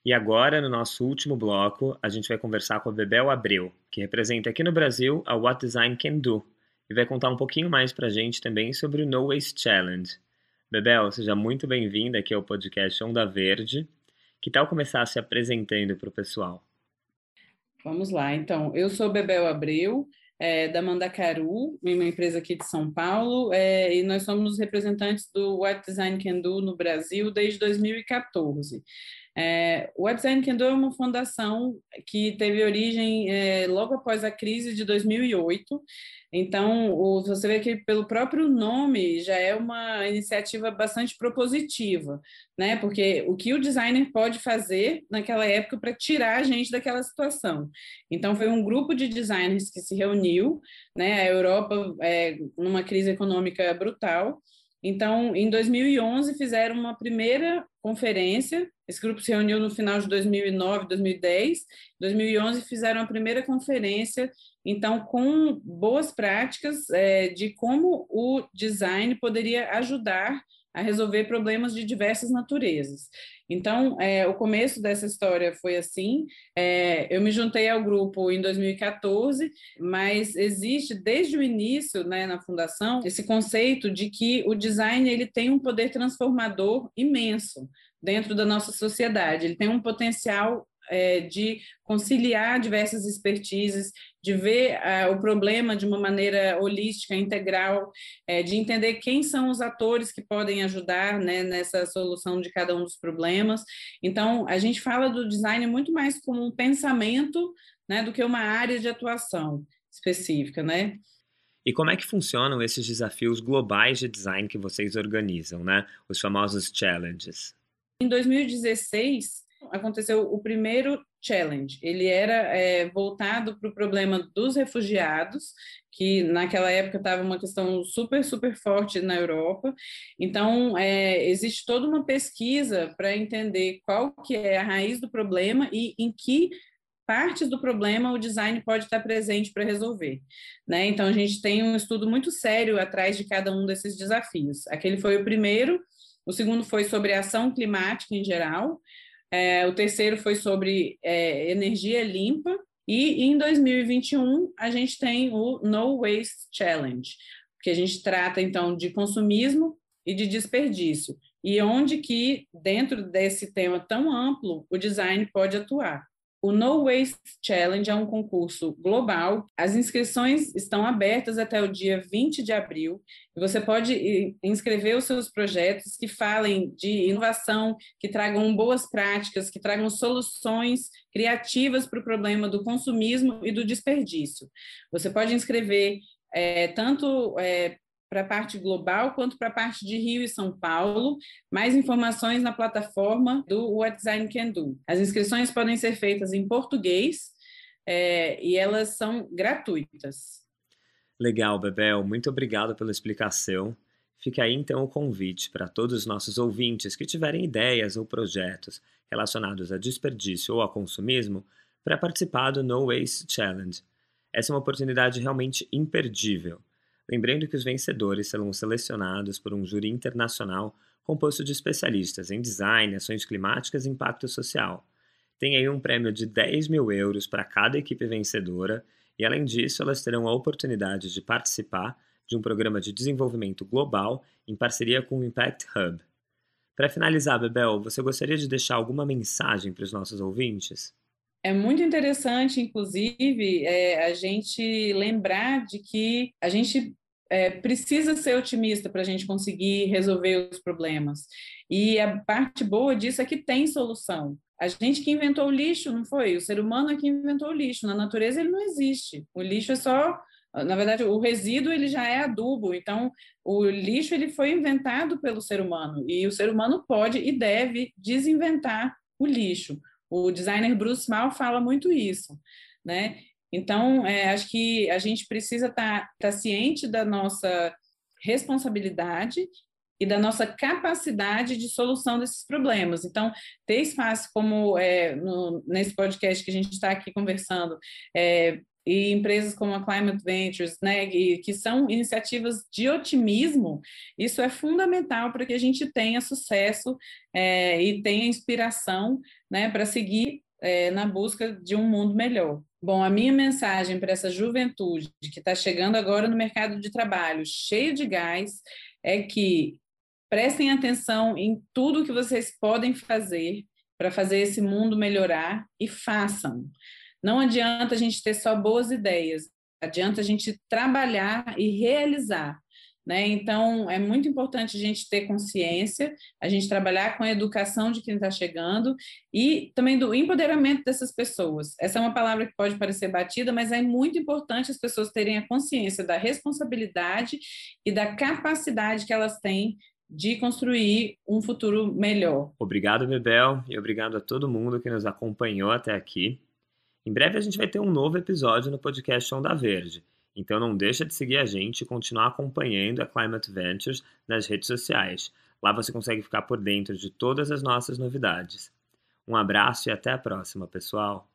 E agora, no nosso último bloco, a gente vai conversar com a Bebel Abreu, que representa aqui no Brasil a What Design Can Do, e vai contar um pouquinho mais para a gente também sobre o No Waste Challenge. Bebel, seja muito bem-vinda aqui ao podcast Onda Verde. Que tal começar se apresentando para o pessoal? Vamos lá, então. Eu sou Bebel Abreu, é, da Mandacaru, uma empresa aqui de São Paulo, é, e nós somos representantes do What Design Can Do no Brasil desde 2014. É, o Design Can Do é uma fundação que teve origem é, logo após a crise de 2008. Então, o, você vê que pelo próprio nome já é uma iniciativa bastante propositiva, né? Porque o que o designer pode fazer naquela época para tirar a gente daquela situação. Então, foi um grupo de designers que se reuniu, né? A Europa é, numa crise econômica brutal Então, em 2011, fizeram uma primeira conferência. Esse grupo se reuniu no final de 2009, 2010. Em 2011, fizeram a primeira conferência, então, com boas práticas é, de como o design poderia ajudar a resolver problemas de diversas naturezas. Então, é, o começo dessa história foi assim. É, eu me juntei ao grupo em 2014, mas existe desde o início, né, na fundação, esse conceito de que o design ele tem um poder transformador imenso dentro da nossa sociedade. Ele tem um potencial é, de conciliar diversas expertises, de ver uh, o problema de uma maneira holística, integral, é, de entender quem são os atores que podem ajudar né, nessa solução de cada um dos problemas. Então, a gente fala do design muito mais como um pensamento né, do que uma área de atuação específica, né? E como é que funcionam esses desafios globais de design que vocês organizam, né? Os famosos challenges. Em 2016, aconteceu o primeiro challenge. Ele era é, voltado para o problema dos refugiados, que naquela época estava uma questão super, super forte na Europa. Então, é, existe toda uma pesquisa para entender qual que é a raiz do problema e em que partes do problema o design pode estar presente para resolver. Né? Então, a gente tem um estudo muito sério atrás de cada um desses desafios. Aquele foi o primeiro, o segundo foi sobre ação climática em geral, é, o terceiro foi sobre é, energia limpa. E em 2021, a gente tem o No Waste Challenge, que a gente trata, então, de consumismo e de desperdício. E onde que, dentro desse tema tão amplo, o design pode atuar. O No Waste Challenge é um concurso global. As inscrições estão abertas até o dia 20 de abril. Você pode inscrever os seus projetos que falem de inovação, que tragam boas práticas, que tragam soluções criativas para o problema do consumismo e do desperdício. Você pode inscrever é, tanto é, para a parte global quanto para a parte de Rio e São Paulo. Mais informações na plataforma do What Design Can Do. As inscrições podem ser feitas em português é, e elas são gratuitas. Legal, Bebel. Muito obrigado pela explicação. Fica aí então o convite para todos os nossos ouvintes que tiverem ideias ou projetos relacionados a desperdício ou a consumismo para participar do No Waste Challenge. Essa é uma oportunidade realmente imperdível. Lembrando que os vencedores serão selecionados por um júri internacional composto de especialistas em design, ações climáticas e impacto social. Tem aí um prêmio de 10 mil euros para cada equipe vencedora, e além disso, elas terão a oportunidade de participar de um programa de desenvolvimento global em parceria com o Impact Hub. Para finalizar, Bebel, você gostaria de deixar alguma mensagem para os nossos ouvintes? É muito interessante, inclusive, é, a gente lembrar de que a gente é, precisa ser otimista para a gente conseguir resolver os problemas. E a parte boa disso é que tem solução. A gente que inventou o lixo, não foi? O ser humano é que inventou o lixo. Na natureza ele não existe. O lixo é só, na verdade, o resíduo ele já é adubo. Então, o lixo ele foi inventado pelo ser humano e o ser humano pode e deve desinventar o lixo. O designer Bruce Mal fala muito isso, né? Então, é, acho que a gente precisa estar tá, tá ciente da nossa responsabilidade e da nossa capacidade de solução desses problemas. Então, ter espaço como é, no, nesse podcast que a gente está aqui conversando, é, e empresas como a Climate Ventures, né, que, que são iniciativas de otimismo, isso é fundamental para que a gente tenha sucesso é, e tenha inspiração né, para seguir é, na busca de um mundo melhor. Bom, a minha mensagem para essa juventude que está chegando agora no mercado de trabalho, cheio de gás, é que prestem atenção em tudo que vocês podem fazer para fazer esse mundo melhorar e façam. Não adianta a gente ter só boas ideias, adianta a gente trabalhar e realizar. Né? Então, é muito importante a gente ter consciência, a gente trabalhar com a educação de quem está chegando e também do empoderamento dessas pessoas. Essa é uma palavra que pode parecer batida, mas é muito importante as pessoas terem a consciência da responsabilidade e da capacidade que elas têm de construir um futuro melhor. Obrigado, Bebel, e obrigado a todo mundo que nos acompanhou até aqui. Em breve a gente vai ter um novo episódio no podcast Onda Verde. Então não deixa de seguir a gente e continuar acompanhando a Climate Ventures nas redes sociais. Lá você consegue ficar por dentro de todas as nossas novidades. Um abraço e até a próxima, pessoal!